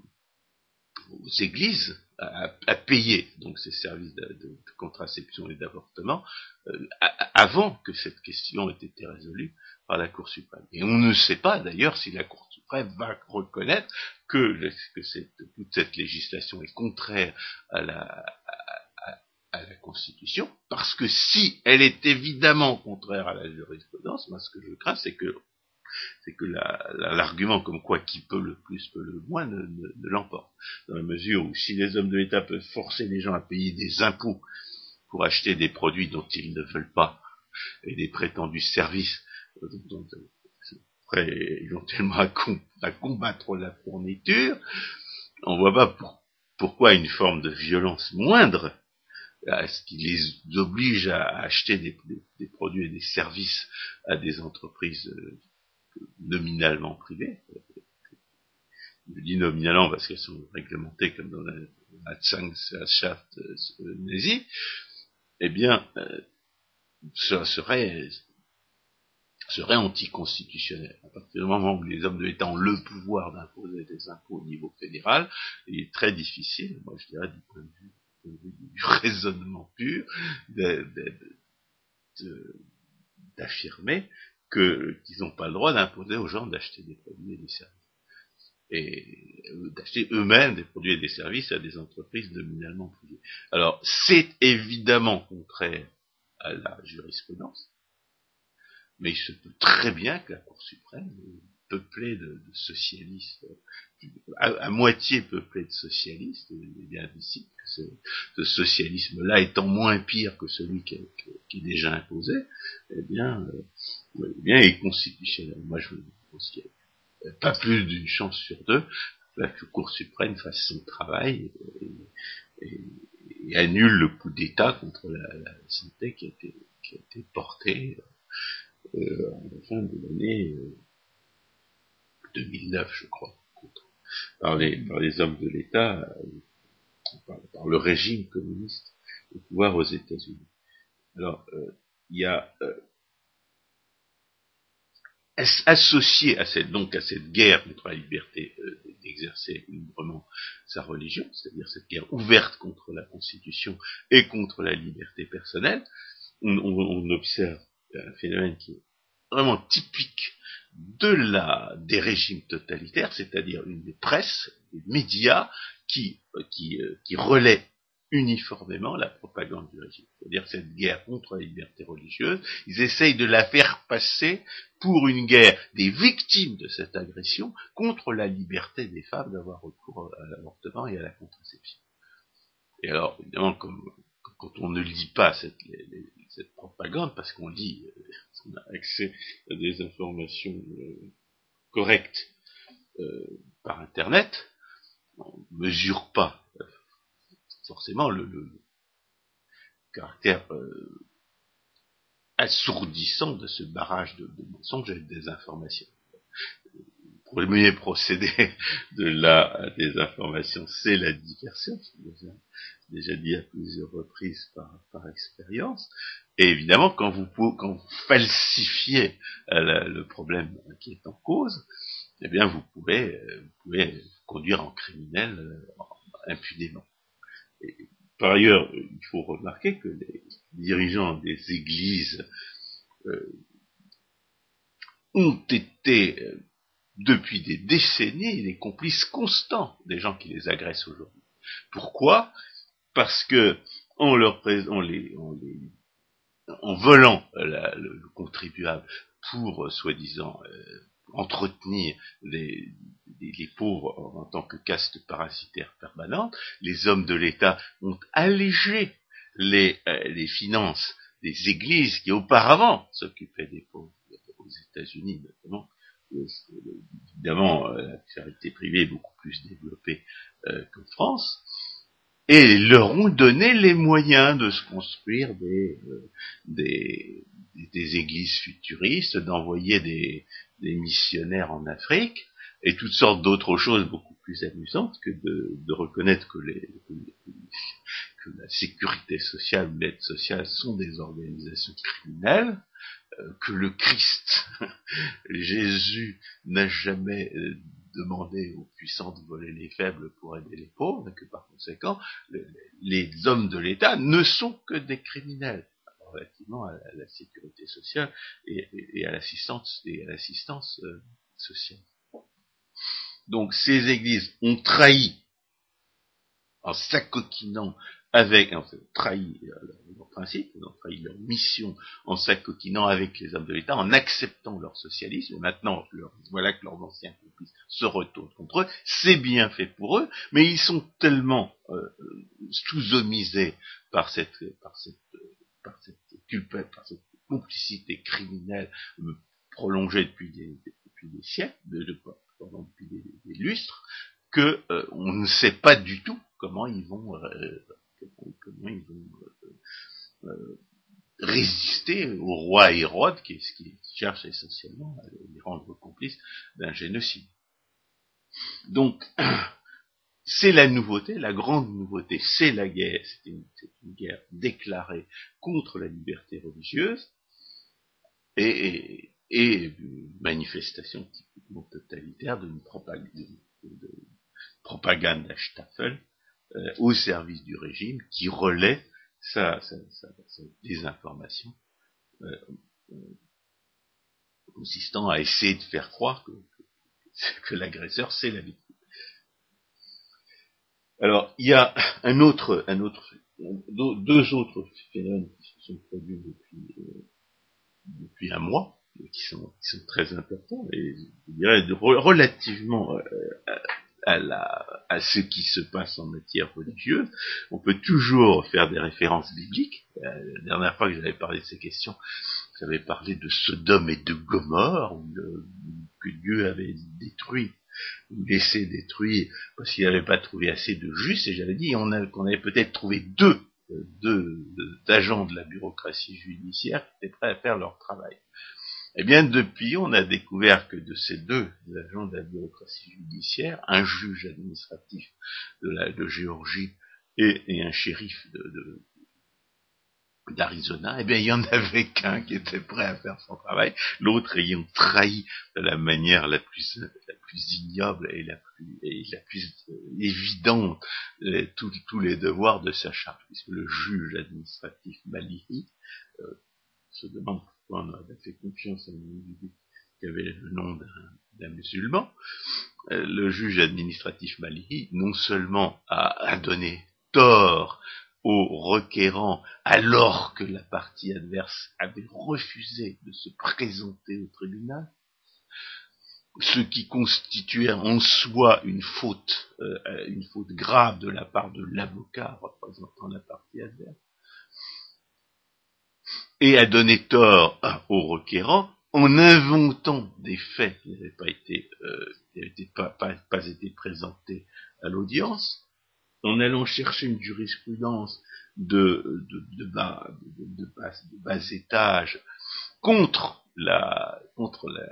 églises à, payer donc ces services de, contraception et d'avortement euh, avant que cette question ait été résolue par la Cour suprême. Et on ne sait pas d'ailleurs si la Cour va reconnaître que, toute cette législation est contraire à la, Constitution, parce que si elle est évidemment contraire à la jurisprudence, moi ce que je crains, c'est que l'argument comme quoi qui peut le plus peut le moins ne, l'emporte. Dans la mesure où si les hommes de l'État peuvent forcer les gens à payer des impôts pour acheter des produits dont ils ne veulent pas et des prétendus services euh, dont ils prêts éventuellement à, combattre la fourniture, on voit pas pourquoi une forme de violence moindre ce qui les oblige à acheter des, produits et des services à des entreprises euh, nominalement privé, dis nominalement parce qu'elles sont réglementées comme dans la, Zwangschaft euh, nazie, eh bien, euh, ça serait serait anticonstitutionnel. À partir du moment où les hommes de l'État ont le pouvoir d'imposer des impôts au niveau fédéral, il est très difficile, moi je dirais du point de vue, du raisonnement pur, d'affirmer qu'ils n'ont pas le droit d'imposer aux gens d'acheter des produits et des services. Et d'acheter eux-mêmes des produits et des services à des entreprises nominalement privées. Alors, c'est évidemment contraire à la jurisprudence, mais il se peut très bien que la Cour suprême, peuplée de, socialistes, à, moitié peuplée de socialistes, il est bien ici que ce, socialisme-là étant moins pire que celui qui, est déjà imposé, eh bien, euh, eh bien, est constitutionnel. Moi, je pense qu'il n'y a pas plus d'une chance sur deux que la Cour suprême fasse son travail et, annule le coup d'État contre la, santé qui a été, qui a été porté euh, en fin de l'année 2009, euh, je crois, par les, par les hommes de l'État, euh, par, le régime communiste au pouvoir aux États-Unis. Alors, il y a associé à cette donc à cette guerre contre la liberté d'exercer librement sa religion, c'est-à-dire cette guerre ouverte contre la Constitution et contre la liberté personnelle, on observe un phénomène qui est vraiment typique de la, des régimes totalitaires, c'est-à-dire une des presses, des médias qui, euh, qui, euh, qui relaient uniformément la propagande du régime. C'est-à-dire cette guerre contre la liberté religieuse, ils essayent de la faire passer pour une guerre des victimes de cette agression contre la liberté des femmes d'avoir recours à l'avortement et à la contraception. Et alors, évidemment, comme, quand on ne lit pas cette, cette propagande, parce qu'on lit, euh, on a accès à des informations euh, correctes euh, par Internet, on ne mesure pas forcément le, caractère assourdissant de ce barrage de, mensonges et de désinformation. Pour le premier procédé de la désinformation, c'est la diversion, déjà dit à plusieurs reprises par, expérience. Et évidemment, quand vous, falsifiez euh, le problème qui est en cause, eh bien, vous pouvez, euh, vous conduire en criminel euh, impunément. par ailleurs, il faut remarquer que les dirigeants des églises ont été depuis des décennies les complices constants des gens qui les agressent aujourd'hui. Pourquoi? Parce que en leur en les, en volant le, contribuable pour euh, soi-disant euh, entretenir les, les, pauvres en, tant que caste parasitaire permanente, les hommes de l'État ont allégé les, euh, les finances des églises qui auparavant s'occupaient des pauvres aux États-Unis notamment. Évidemment, la charité privée est beaucoup plus développée qu'en France. Et leur ont donné les moyens de se construire des, euh, des, églises futuristes, d'envoyer des, missionnaires en Afrique, et toutes sortes d'autres choses beaucoup plus amusantes que de, reconnaître que, que, la sécurité sociale l'aide sociale sont des organisations criminelles, euh, que le Christ, Jésus, n'a jamais euh, demandé aux puissants de voler les faibles pour aider les pauvres, et que par conséquent, les hommes de l'État ne sont que des criminels relativement à la, sécurité sociale et, à l'assistance et à l'assistance euh, sociale. Donc ces églises ont trahi en s'acoquinant avec, en fait, trahi leur principe, ils ont trahi leur mission en s'acoquinant avec les hommes de l'État, en acceptant leur socialisme. Et maintenant, voilà que leurs anciens complices se retournent contre eux. C'est bien fait pour eux, mais ils sont tellement euh, sous-omisés par cette, par cette, par cette par cette complicité criminelle euh, prolongée depuis des, des siècles, de, depuis des, lustres, que euh, on ne sait pas du tout comment ils vont euh, ils vont euh, euh, résister au roi Hérode qui, qui cherche essentiellement à les rendre complices d'un génocide. Donc, c'est la nouveauté, la grande nouveauté, c'est la guerre, c'est une, guerre déclarée contre la liberté religieuse, et, une manifestation typiquement totalitaire d'une propagande, de, propagande à Staffel euh, au service du régime qui relaie sa, désinformation euh, euh, consistant à essayer de faire croire que, que l'agresseur c'est la victime. Alors, il y a un autre, un autre, deux autres phénomènes qui se sont produits depuis, euh, depuis un mois, qui sont, qui sont très importants, et je dirais relativement euh, à, la, à ce qui se passe en matière religieuse. On peut toujours faire des références bibliques. Euh, la dernière fois que j'avais parlé de ces questions, j'avais parlé de Sodome et de Gomorre, que Dieu avait détruit laissé détruire parce qu'il n'avait pas trouvé assez de justes, et j'avais dit qu'on avait peut-être trouvé deux, euh, deux, agents de la bureaucratie judiciaire qui étaient prêts à faire leur travail. Eh bien, depuis, on a découvert que de ces deux agents de la bureaucratie judiciaire, un juge administratif de, la, de Géorgie et, un shérif de, d'Arizona, eh bien, il y en avait qu'un qui était prêt à faire son travail, l'autre ayant trahi de la manière la plus, la plus ignoble et la plus, et la plus évidente tous, les devoirs de sa charge, puisque le juge administratif Malihi euh, se demande on a fait confiance à un qui avait le nom d'un musulman. Euh, le juge administratif Malihi, non seulement a, a donné tort au requérant alors que la partie adverse avait refusé de se présenter au tribunal, ce qui constituait en soi une faute, euh, une faute grave de la part de l'avocat représentant la partie adverse, et a donné tort au requérant en inventant des faits qui n'avaient pas été, euh, pas été présentés à l'audience, en allant chercher une jurisprudence de, de, bas, de, bas, étage contre la, contre la,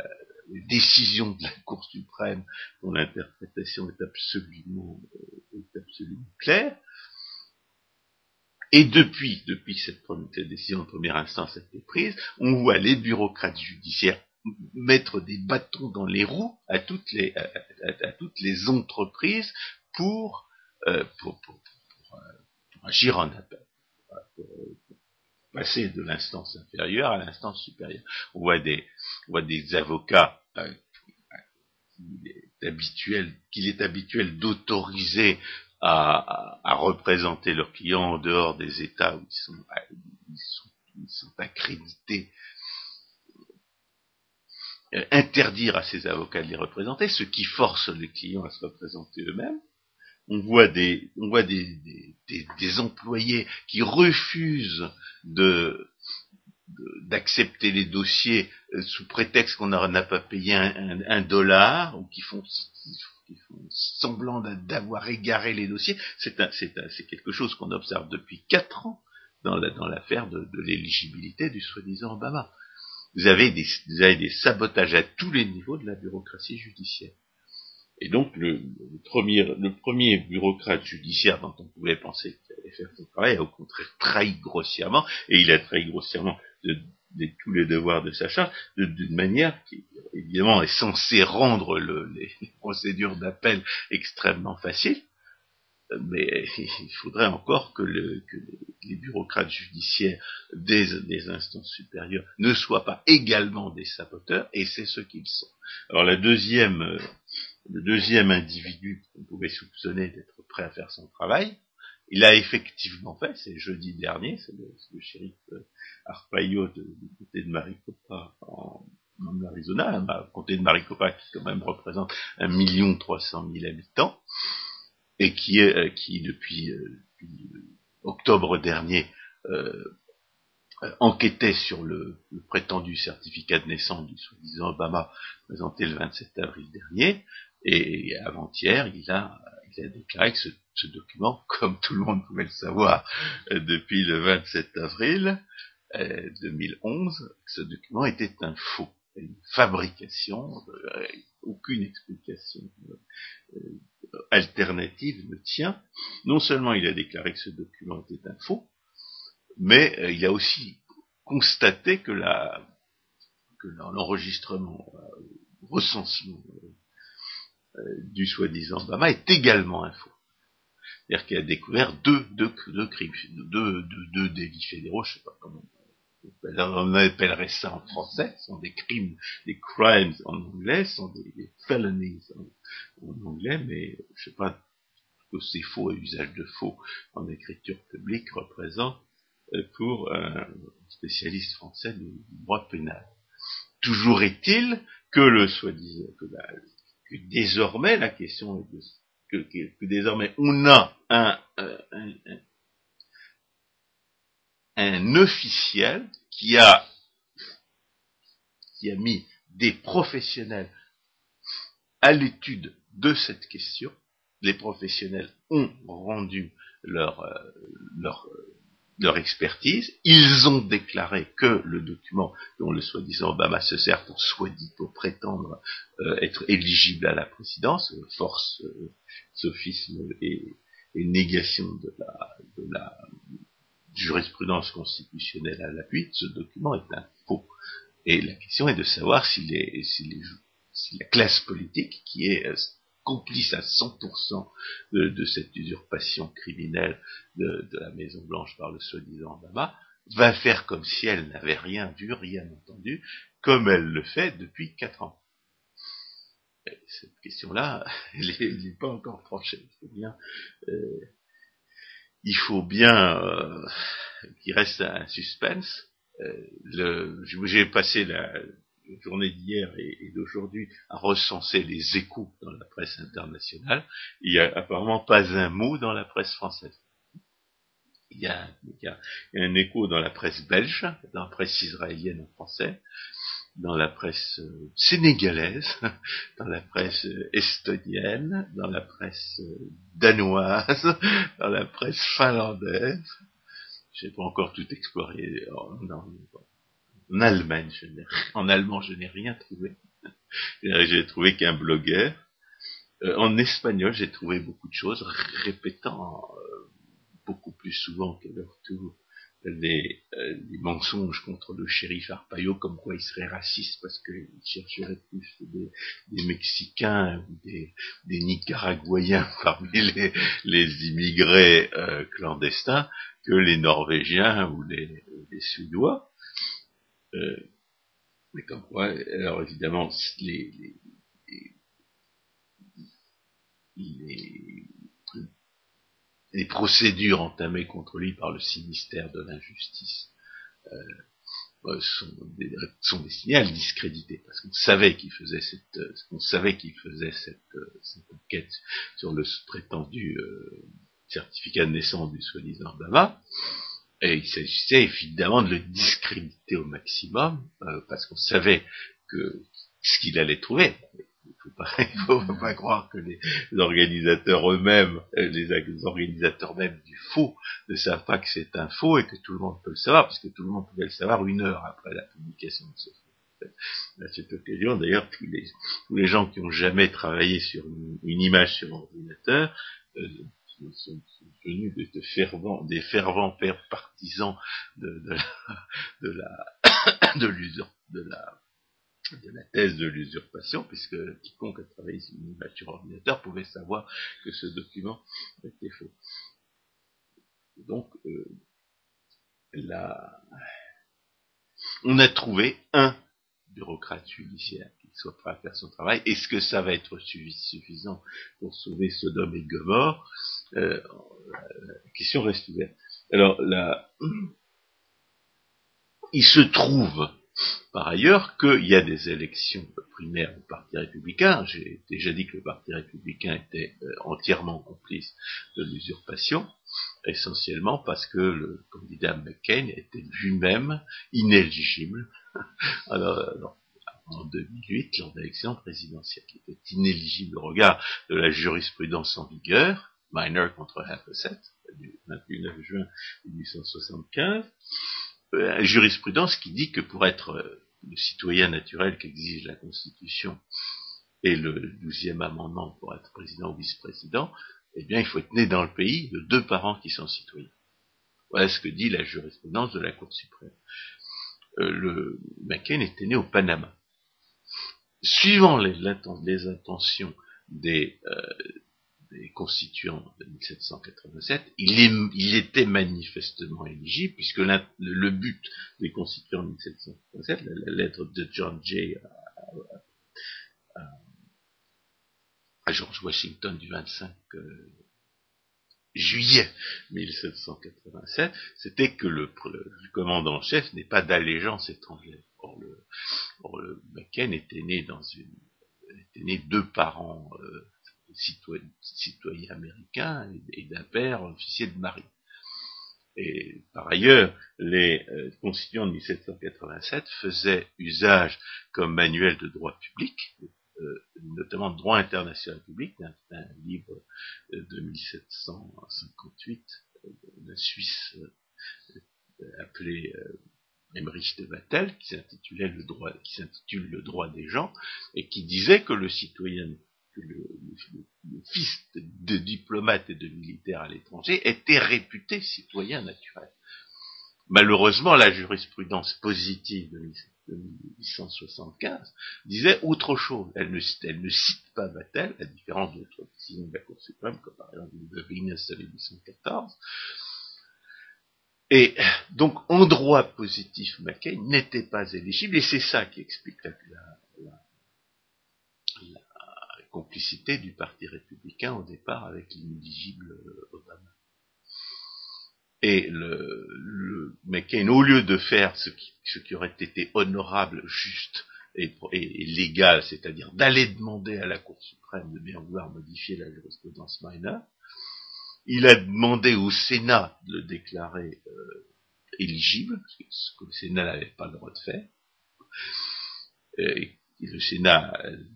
décision de la Cour suprême dont l'interprétation est absolument, euh, est absolument claire. Et depuis, depuis cette, décision en première instance a été prise, on voit les bureaucrates judiciaires mettre des bâtons dans les roues à toutes les, à toutes les entreprises pour euh, pour, pour, agir en appel, pour, passer de l'instance inférieure à l'instance supérieure. On voit des, on voit des avocats euh, qu'il est habituel, qu'il est habituel d'autoriser à, représenter leurs clients en dehors des États où ils sont, ils accrédités. Euh, interdire à ces avocats de les représenter, ce qui force les clients à se représenter eux-mêmes. On voit des, on voit des, des, employés qui refusent de d'accepter les dossiers euh, sous prétexte qu'on n'a pas payé un, dollar ou qui font, font semblant d'avoir égaré les dossiers. C'est quelque chose qu'on observe depuis quatre ans dans l'affaire de, l'éligibilité du soi-disant Obama. Vous avez, des, vous avez des sabotages à tous les niveaux de la bureaucratie judiciaire. Et donc le, premier, le premier bureaucrate judiciaire dont on pouvait penser qu'il allait faire son travail a au contraire trahi grossièrement, et il a trahi grossièrement de, tous les devoirs de sa charge, d'une manière qui évidemment est censée rendre les, procédures d'appel extrêmement faciles, mais il faudrait encore que, les bureaucrates judiciaires des, instances supérieures ne soient pas également des saboteurs, et c'est ce qu'ils sont. Alors la deuxième le deuxième individu qu'on pouvait soupçonner d'être prêt à faire son travail, il a effectivement fait, c'est jeudi dernier, c'est le, shérif euh, Arpaio du côté de Maricopa en, Arizona, un comté de Maricopa qui quand même représente un million trois cent mille habitants, et qui, euh, depuis, euh, octobre dernier enquêtait sur le, prétendu certificat de naissance du soi-disant Obama présenté le 27 avril dernier, et avant-hier, il a, déclaré que ce, document, comme tout le monde pouvait le savoir euh, depuis le 27 avril euh, 2011, ce document était un faux. une fabrication, euh, aucune explication alternative ne tient. Non seulement il a déclaré que ce document était un faux, mais il a aussi constaté que la que l'enregistrement, recensement du soi-disant Bama est également un faux. C'est-à-dire qu'il a découvert deux, deux, deux crimes, deux, deux, deux délits fédéraux, je sais pas comment on appellerait ça en français, ce sont des crimes, des crimes en anglais, ce sont des, felonies en, anglais, mais je sais pas que ces faux et usage de faux en écriture publique représentent euh, pour un spécialiste français du droit pénal. Toujours est-il que le soi-disant, que, désormais la question est que, désormais on a un, un, un, officiel qui a, qui a mis des professionnels à l'étude de cette question. Les professionnels ont rendu leur, euh, leur, leur expertise. Ils ont déclaré que le document dont le soi-disant Obama se sert pour soi-disant pour prétendre euh, être éligible à la présidence, force, sophisme et, négation de la, de la jurisprudence constitutionnelle à l'appui, ce document est un faux. Et la question est de savoir si, la classe politique, qui est euh, complice à 100% de, de, cette usurpation criminelle de, la Maison Blanche par le soi-disant Obama, va faire comme si elle n'avait rien vu, rien entendu, comme elle le fait depuis quatre ans. cette question-là, elle n'est pas encore tranchée. Euh, il faut bien euh, qu'il reste un suspense. Euh, J'ai passé la journée d'hier et, d'aujourd'hui à recenser les échos dans la presse internationale. Il n'y a apparemment pas un mot dans la presse française. Il y, a, un écho dans la presse belge, dans la presse israélienne en français, dans la presse euh, sénégalaise, dans la presse euh, estonienne, dans la presse euh, danoise, dans la presse finlandaise. Je n'ai pas encore tout exploré. En Allemagne, je en allemand, je n'ai rien trouvé. J'ai trouvé qu'un blogueur. en espagnol, j'ai trouvé beaucoup de choses, répétant beaucoup plus souvent qu'à leur tour les, euh, mensonges contre le shérif Arpaio, comme quoi il serait raciste parce qu'il chercherait plus des, des Mexicains ou des, des, Nicaraguayens parmi les, les immigrés euh, clandestins que les Norvégiens ou les, les Suédois. Euh, mais comme quoi, alors évidemment, les, les, les les procédures entamées contre lui par le sinistère de l'injustice euh, sont, sont, destinées à le discréditer parce qu'on savait qu'il faisait cette, euh, on savait qu'il faisait cette, euh, cette, enquête sur le prétendu euh, certificat de naissance du soi-disant Obama. Et il s'agissait évidemment de le discréditer au maximum, parce qu'on savait que ce qu'il allait trouver, il faut faut pas croire que les organisateurs eux-mêmes, euh, les organisateurs même du faux, ne savent pas que c'est un faux et que tout le monde peut le savoir, parce que tout le monde pouvait le savoir une heure après la publication de ce faux. À cette occasion, d'ailleurs, tous les, tous les gens qui ont jamais travaillé sur une, image sur ordinateur euh, sont, devenus de, fervents, des fervents partisans de, de la, de la, de l'usure, de la de la thèse de l'usurpation, puisque quiconque a travaillé sur une image sur ordinateur pouvait savoir que ce document était faux. Donc, euh, on a trouvé un bureaucrate judiciaire qui soit prêt à faire son travail. Est-ce que ça va être suffisant pour sauver Sodome et Gomorre? Euh, La question reste ouverte. Alors, là, il se trouve par ailleurs qu'il y a des élections primaires au Parti républicain. J'ai déjà dit que le Parti républicain était euh, entièrement complice de l'usurpation, essentiellement parce que le candidat McCain était lui-même inéligible. alors, en 2008, lors de l'élection présidentielle, qui était inéligible au regard de la jurisprudence en vigueur, Minor contre Happeset, du 29 juin 1875, euh, jurisprudence qui dit que pour être euh, le citoyen naturel qu'exige la Constitution et le douzième amendement pour être président ou vice-président, eh bien, il faut être né dans le pays de deux parents qui sont citoyens. Voilà ce que dit la jurisprudence de la Cour suprême. Euh, le McCain était né au Panama. Suivant les, les intentions des, euh, des, constituants de 1787, il, était manifestement éligible, puisque le, but des constituants de 1787, la, lettre de John Jay à, George Washington du 25 euh, juillet 1787, c'était que le, commandant en chef n'est pas d'allégeance étrangère. Or, le, or le McCain était né dans une, était né deux parents euh, citoyens, américains et, d'un père officier de marine. Et par ailleurs, les euh, constituants de 1787 faisaient usage comme manuel de droit public euh, notamment droit international public, un, un livre euh, de 1758 euh, d'un Suisse appelé Emmerich de Vattel, qui s'intitulait le droit, qui s'intitule Le droit des gens, et qui disait que le citoyen, que le, fils de, diplomate et de militaire à l'étranger était réputé citoyen naturel. Malheureusement, la jurisprudence positive de 1875 disait autre chose. Elle ne, cite pas Vattel, à différence d'autres décisions de la Cour suprême, comme par exemple de Vignes de 1814. Et donc, en droit positif, McCain n'était pas éligible, et c'est ça qui explique la, complicité du Parti républicain au départ avec l'inéligible Obama. Et le, le McCain, au lieu de faire ce qui, ce qui aurait été honorable, juste et, et, légal, c'est-à-dire d'aller demander à la Cour suprême de bien vouloir modifier la jurisprudence mineure, il a demandé au Sénat de le déclarer euh, éligible, ce que le Sénat n'avait pas le droit de faire. Et, le Sénat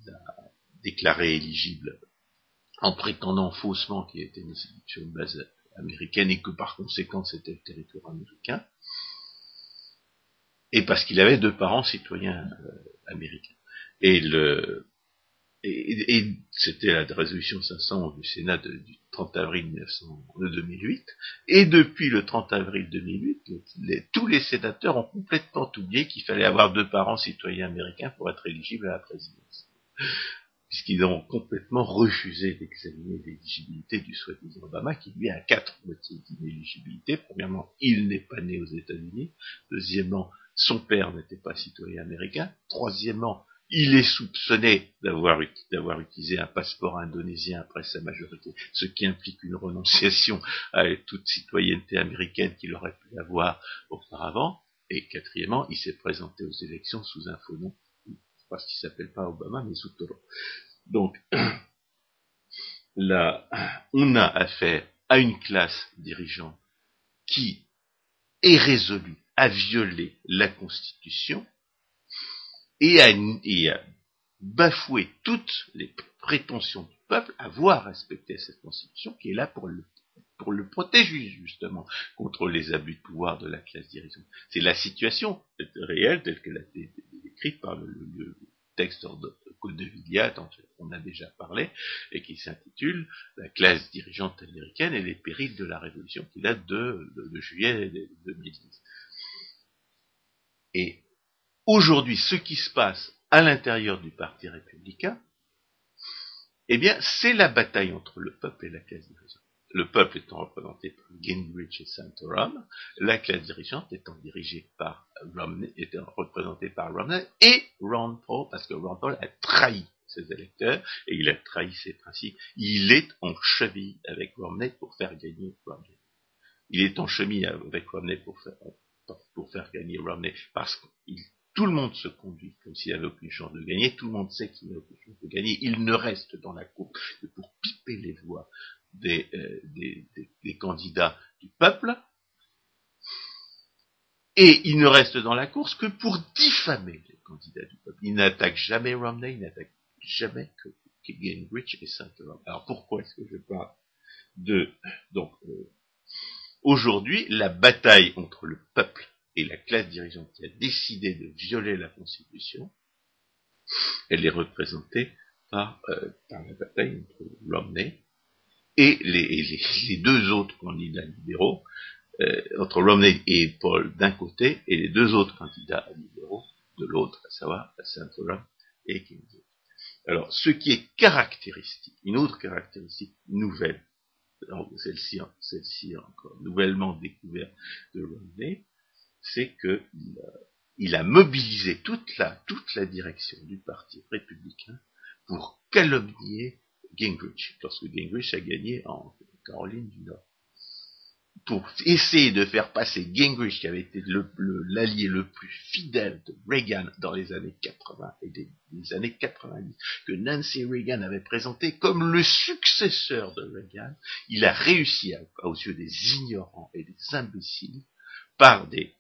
l'a déclaré éligible en prétendant faussement qu'il était sur une base américaine et que par conséquent c'était le territoire américain, et parce qu'il avait deux parents citoyens euh, américains. Et le et, c'était la résolution 500 du Sénat du 30 avril 1900, de 2008, et depuis le 30 avril 2008, les, tous les sénateurs ont complètement oublié qu'il fallait avoir deux parents citoyens américains pour être éligible à la présidence puisqu'ils ont complètement refusé d'examiner l'éligibilité du soi-disant Obama, qui lui a quatre motifs d'inéligibilité. Premièrement, il n'est pas né aux États-Unis. Deuxièmement, son père n'était pas citoyen américain. Troisièmement, il est soupçonné d'avoir, d'avoir utilisé un passeport indonésien après sa majorité, ce qui implique une renonciation à toute citoyenneté américaine qu'il aurait pu avoir auparavant. Et quatrièmement, il s'est présenté aux élections sous un faux nom parce qu'il s'appelle pas Obama, mais Sutoro. Donc, là, on a affaire à une classe dirigeante qui est résolue à violer la Constitution et à, bafouer toutes les prétentions du peuple à voir respecter cette Constitution qui est là pour le protéger justement contre les abus de pouvoir de la classe dirigeante. C'est la situation réelle telle qu'elle a été par le, texte de Code de Villia dont on a déjà parlé et qui s'intitule La classe dirigeante américaine et les périls de la révolution qui date de, de, de juillet 2010. Et aujourd'hui, ce qui se passe à l'intérieur du Parti républicain, eh bien, c'est la bataille entre le peuple et la classe dirigeante le peuple étant représenté par Gingrich et Santorum, la classe dirigeante étant dirigée par Romney, étant représentée par Romney et Ron Paul, parce que Ron Paul a trahi ses électeurs et il a trahi ses principes. Il est en cheville avec Romney pour faire gagner Romney. Il est en cheville avec Romney pour faire, pour faire gagner Romney parce que tout le monde se conduit comme s'il n'avait aucune chance de gagner, tout le monde sait qu'il n'a aucune chance de gagner, il ne reste dans la cour que pour piper les voix des, euh, des, des, des, candidats du peuple, et il ne reste dans la course que pour diffamer les candidats du peuple. Il n'attaque jamais Romney, il n'attaque jamais que, Gingrich et Santorum. Alors pourquoi est-ce que je parle de... Donc, euh, aujourd'hui, la bataille entre le peuple et la classe dirigeante qui a décidé de violer la Constitution, elle est représentée par, euh, par la bataille entre Romney et les, les, deux autres candidats libéraux, euh, entre Romney et Paul d'un côté, et les deux autres candidats libéraux de l'autre, à savoir Santorum et Kinsey. Alors, ce qui est caractéristique, une autre caractéristique nouvelle, celle-ci celle encore nouvellement découverte de Romney, c'est que il a, mobilisé toute la, toute la direction du parti républicain pour calomnier Gingrich, lorsque Gingrich a gagné en Caroline du Nord. Pour essayer de faire passer Gingrich, qui avait été l'allié le, plus fidèle de Reagan dans les années 80 et des, années 90, que Nancy Reagan avait présenté comme le successeur de Reagan, il a réussi, aux yeux des ignorants et des imbéciles, par des,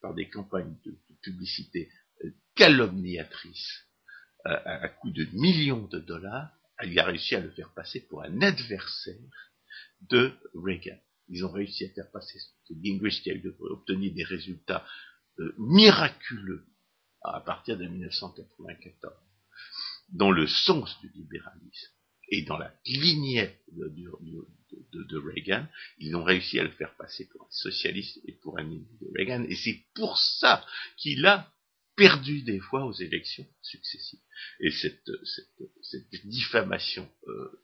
par, des campagnes de, publicité euh, calomniatrices, euh, à, à coût de millions de dollars, il a réussi à le faire passer pour un adversaire de Reagan. Ils ont réussi à faire passer ce Gingrich qui a obtenu des résultats euh, miraculeux à partir de 1994, dans le sens du libéralisme et dans la lignée de, Reagan, ils ont réussi à le faire passer pour un socialiste et pour un ennemi de Reagan, et c'est pour ça qu'il a perdu des fois aux élections successives. Et cette, diffamation euh,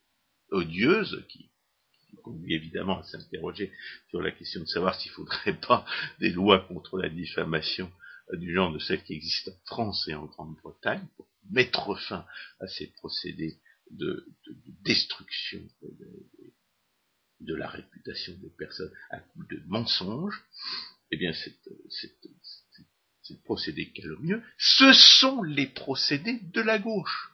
odieuse qui, conduit évidemment à s'interroger sur la question de savoir s'il ne faudrait pas des lois contre la diffamation euh, du genre de celles qui existent en France et en Grande-Bretagne pour mettre fin à ces procédés de, destruction de, la réputation des personnes à coup de mensonges, eh bien, ces procédés calomnieux, ce sont les procédés de la gauche.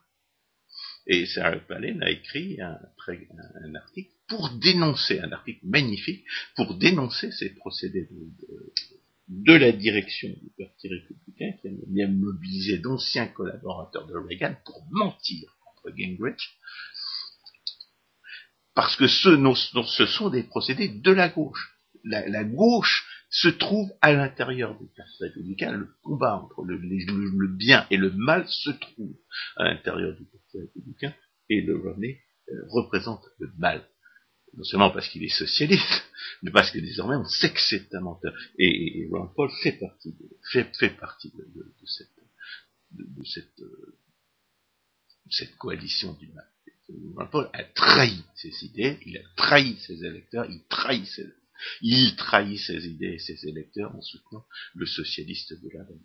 Et Sarah Palin a écrit un, article pour dénoncer, un article magnifique, pour dénoncer ces procédés de, la direction du Parti républicain, qui a bien mobilisé d'anciens collaborateurs de Reagan pour mentir contre Gingrich, parce que ce, ce sont des procédés de la gauche. La gauche se trouve à l'intérieur du Parti républicain, le combat entre le, bien et le mal se trouve à l'intérieur du Parti républicain, et le Romney euh, représente le mal. Non seulement parce qu'il est socialiste, mais parce que désormais on sait que c'est un menteur. Et, Ron Paul fait partie de, fait, fait partie de, de, cette, de, cette, euh, cette coalition du mal. Ron Paul a trahi ses idées, il a trahi ses électeurs, il trahit ses il trahit ses idées et ses électeurs en soutenant le socialiste de la donne.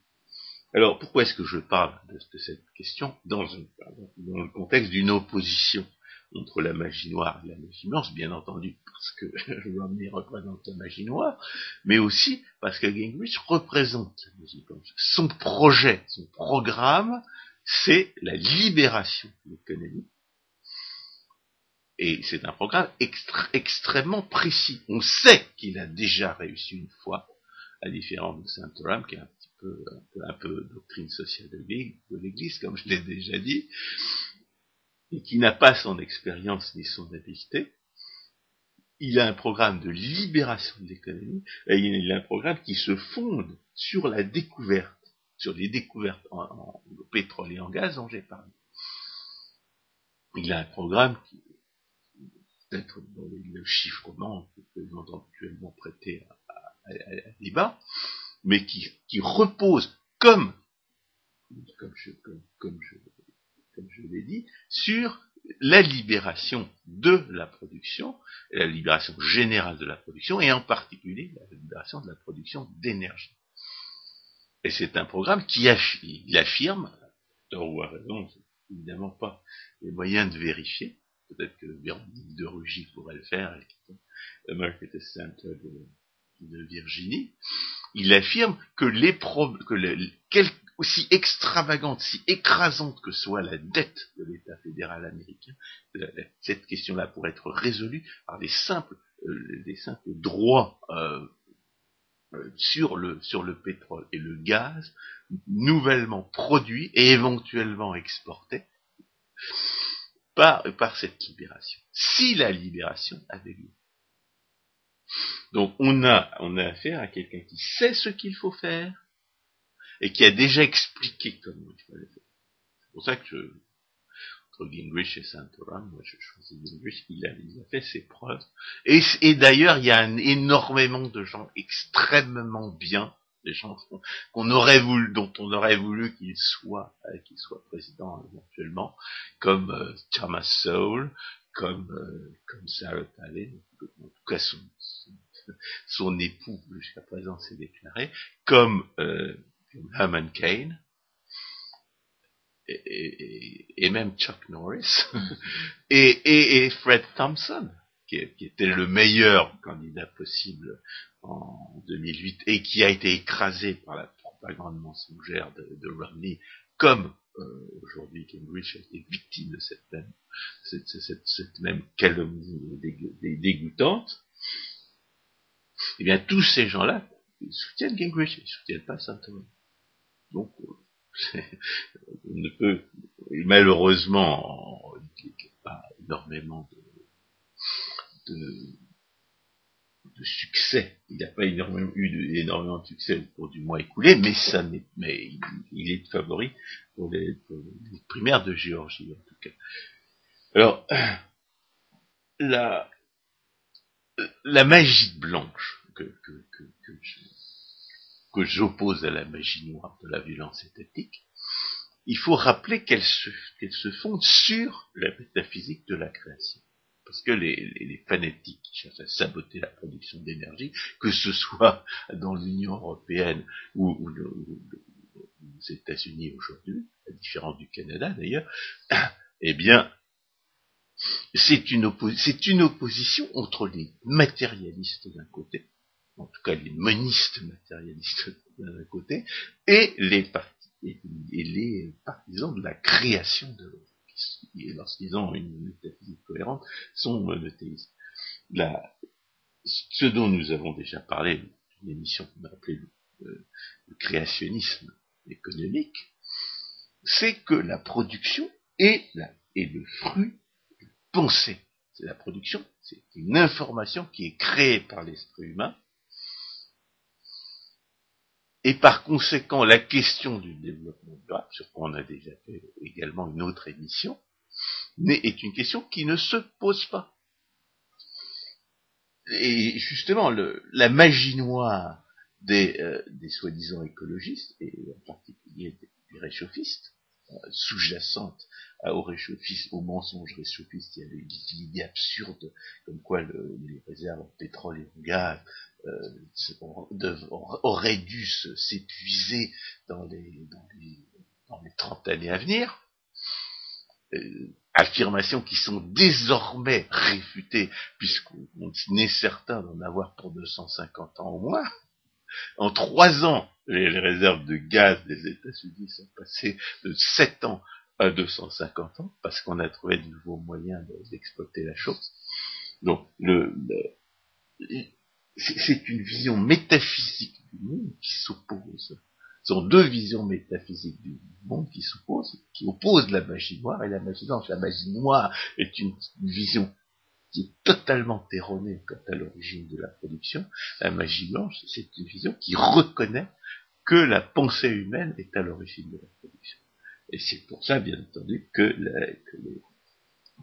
Alors, pourquoi est-ce que je parle de, cette question dans, le contexte d'une opposition entre la magie noire et la magie blanche, bien entendu parce que Romney représente la magie noire, mais aussi parce que Gingrich représente la magie blanche. Son projet, son programme, c'est la libération de l'économie et c'est un programme extrêmement précis. On sait qu'il a déjà réussi une fois, à différence de saint Oram, qui est un petit peu, doctrine sociale de l'Église, comme je l'ai déjà dit, et qui n'a pas son expérience ni son habileté. Il a un programme de libération de l'économie, et il a un programme qui se fonde sur la découverte, sur les découvertes en pétrole et en gaz dont j'ai parlé. Il a un programme qui peut-être dans le chiffrement que peut éventuellement prêter à, à, à, débat, mais qui, qui repose comme, comme je, comme, comme je, comme je l'ai dit, sur la libération de la production, la libération générale de la production, et en particulier la libération de la production d'énergie. Et c'est un programme qui affirme, affirme, ou a raison, évidemment pas les moyens de vérifier, peut-être que Véronique de Rugy pourrait le faire, le Market Center de, Virginie, il affirme que les que aussi extravagante, si écrasante que soit la dette de l'État fédéral américain, cette question-là pourrait être résolue par des simples, euh, des simples droits euh, euh, sur le sur le pétrole et le gaz nouvellement produits et éventuellement exportés par, cette libération. Si la libération avait lieu. Donc on a, on a affaire à quelqu'un qui sait ce qu'il faut faire et qui a déjà expliqué comment il fallait faire. C'est pour ça que je, entre Gingrich et Santorum, moi je choisis Gingrich, il a, il a fait ses preuves. Et, et d'ailleurs, il y a un, énormément de gens extrêmement bien, des gens qu'on aurait voulu, dont on aurait voulu qu'il soit, euh, qu'il soit président éventuellement, comme euh, Thomas Sowell, comme, euh, comme Sarah Palin, en tout cas son, son époux jusqu'à présent s'est déclaré, comme, euh, comme Herman Kane, et, et, et, même Chuck Norris, et, et, Fred Thompson, qui, était le meilleur candidat possible en 2008 et qui a été écrasé par la propagande mensongère de, de Romney, comme euh, aujourd'hui Cambridge a été victime de cette même, calomnie dégoûtante. Eh bien, tous ces gens-là, ils soutiennent Gingrich, ils soutiennent pas Santorum. Donc, euh, on ne peut, malheureusement, il n'y a pas énormément de, de succès. Il n'a pas énormément, eu énormément de succès au cours du mois écoulé, mais ça mais il, est favori pour les, primaires de Géorgie en tout cas. Alors, la, la magie blanche que, que, que, j'oppose à la magie noire de la violence étatique, il faut rappeler qu'elle se, qu'elle se fonde sur la métaphysique de la création parce que les, fanatiques qui cherchent à saboter la production d'énergie, que ce soit dans l'Union européenne ou, aux États-Unis aujourd'hui, à différence du Canada d'ailleurs, eh bien, c'est une, une, opposition entre les matérialistes d'un côté, en tout cas les monistes matérialistes d'un côté, et les, et les partisans de la création de l'autre lorsqu'ils ont une métaphysique cohérente, sont monothéistes. Ce dont nous avons déjà parlé, une émission qu'on a appelée le, le créationnisme économique, c'est que la production est, est le fruit de pensée. C'est la production, c'est une information qui est créée par l'esprit humain, et par conséquent, la question du développement durable, sur quoi on a déjà fait également une autre émission, est une question qui ne se pose pas. Et justement, la magie noire des, euh, des soi-disant écologistes, et en particulier des, réchauffistes, euh, sous-jacente au réchauffisme, au mensonge réchauffiste, il y avait l'idée absurde comme quoi le, les réserves en pétrole et en gaz euh, auraient dû s'épuiser dans les, dans, les, dans les 30 années à venir. Euh, affirmations qui sont désormais réfutées, puisqu'on est certain d'en avoir pour 250 ans au moins. En trois ans, les, les réserves de gaz des États-Unis sont passées de 7 ans à 250 ans, parce qu'on a trouvé de nouveaux moyens d'exploiter la chose. Donc, le, le c'est une vision métaphysique du monde qui s'oppose. Ce sont deux visions métaphysiques du monde qui s'opposent, qui opposent la magie noire et la magie blanche. La magie noire est une, vision qui est totalement erronée quant à l'origine de la production. La magie blanche, c'est une vision qui reconnaît que la pensée humaine est à l'origine de la production. Et c'est pour ça, bien entendu, que, les,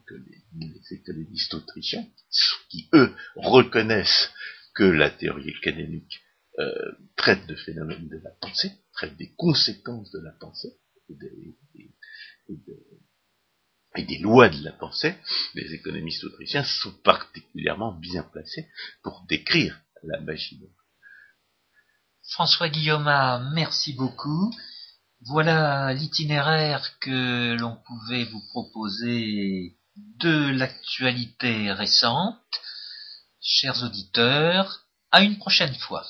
que les, économistes autrichiens, qui eux reconnaissent que la théorie économique euh, traite de phénomènes de la pensée, traite des conséquences de la pensée et et, et des lois de la pensée, les économistes autrichiens sont particulièrement bien placés pour décrire la magie. François Guillaume, merci beaucoup. Voilà l'itinéraire que l'on pouvait vous proposer de l'actualité récente. Chers auditeurs, à une prochaine fois.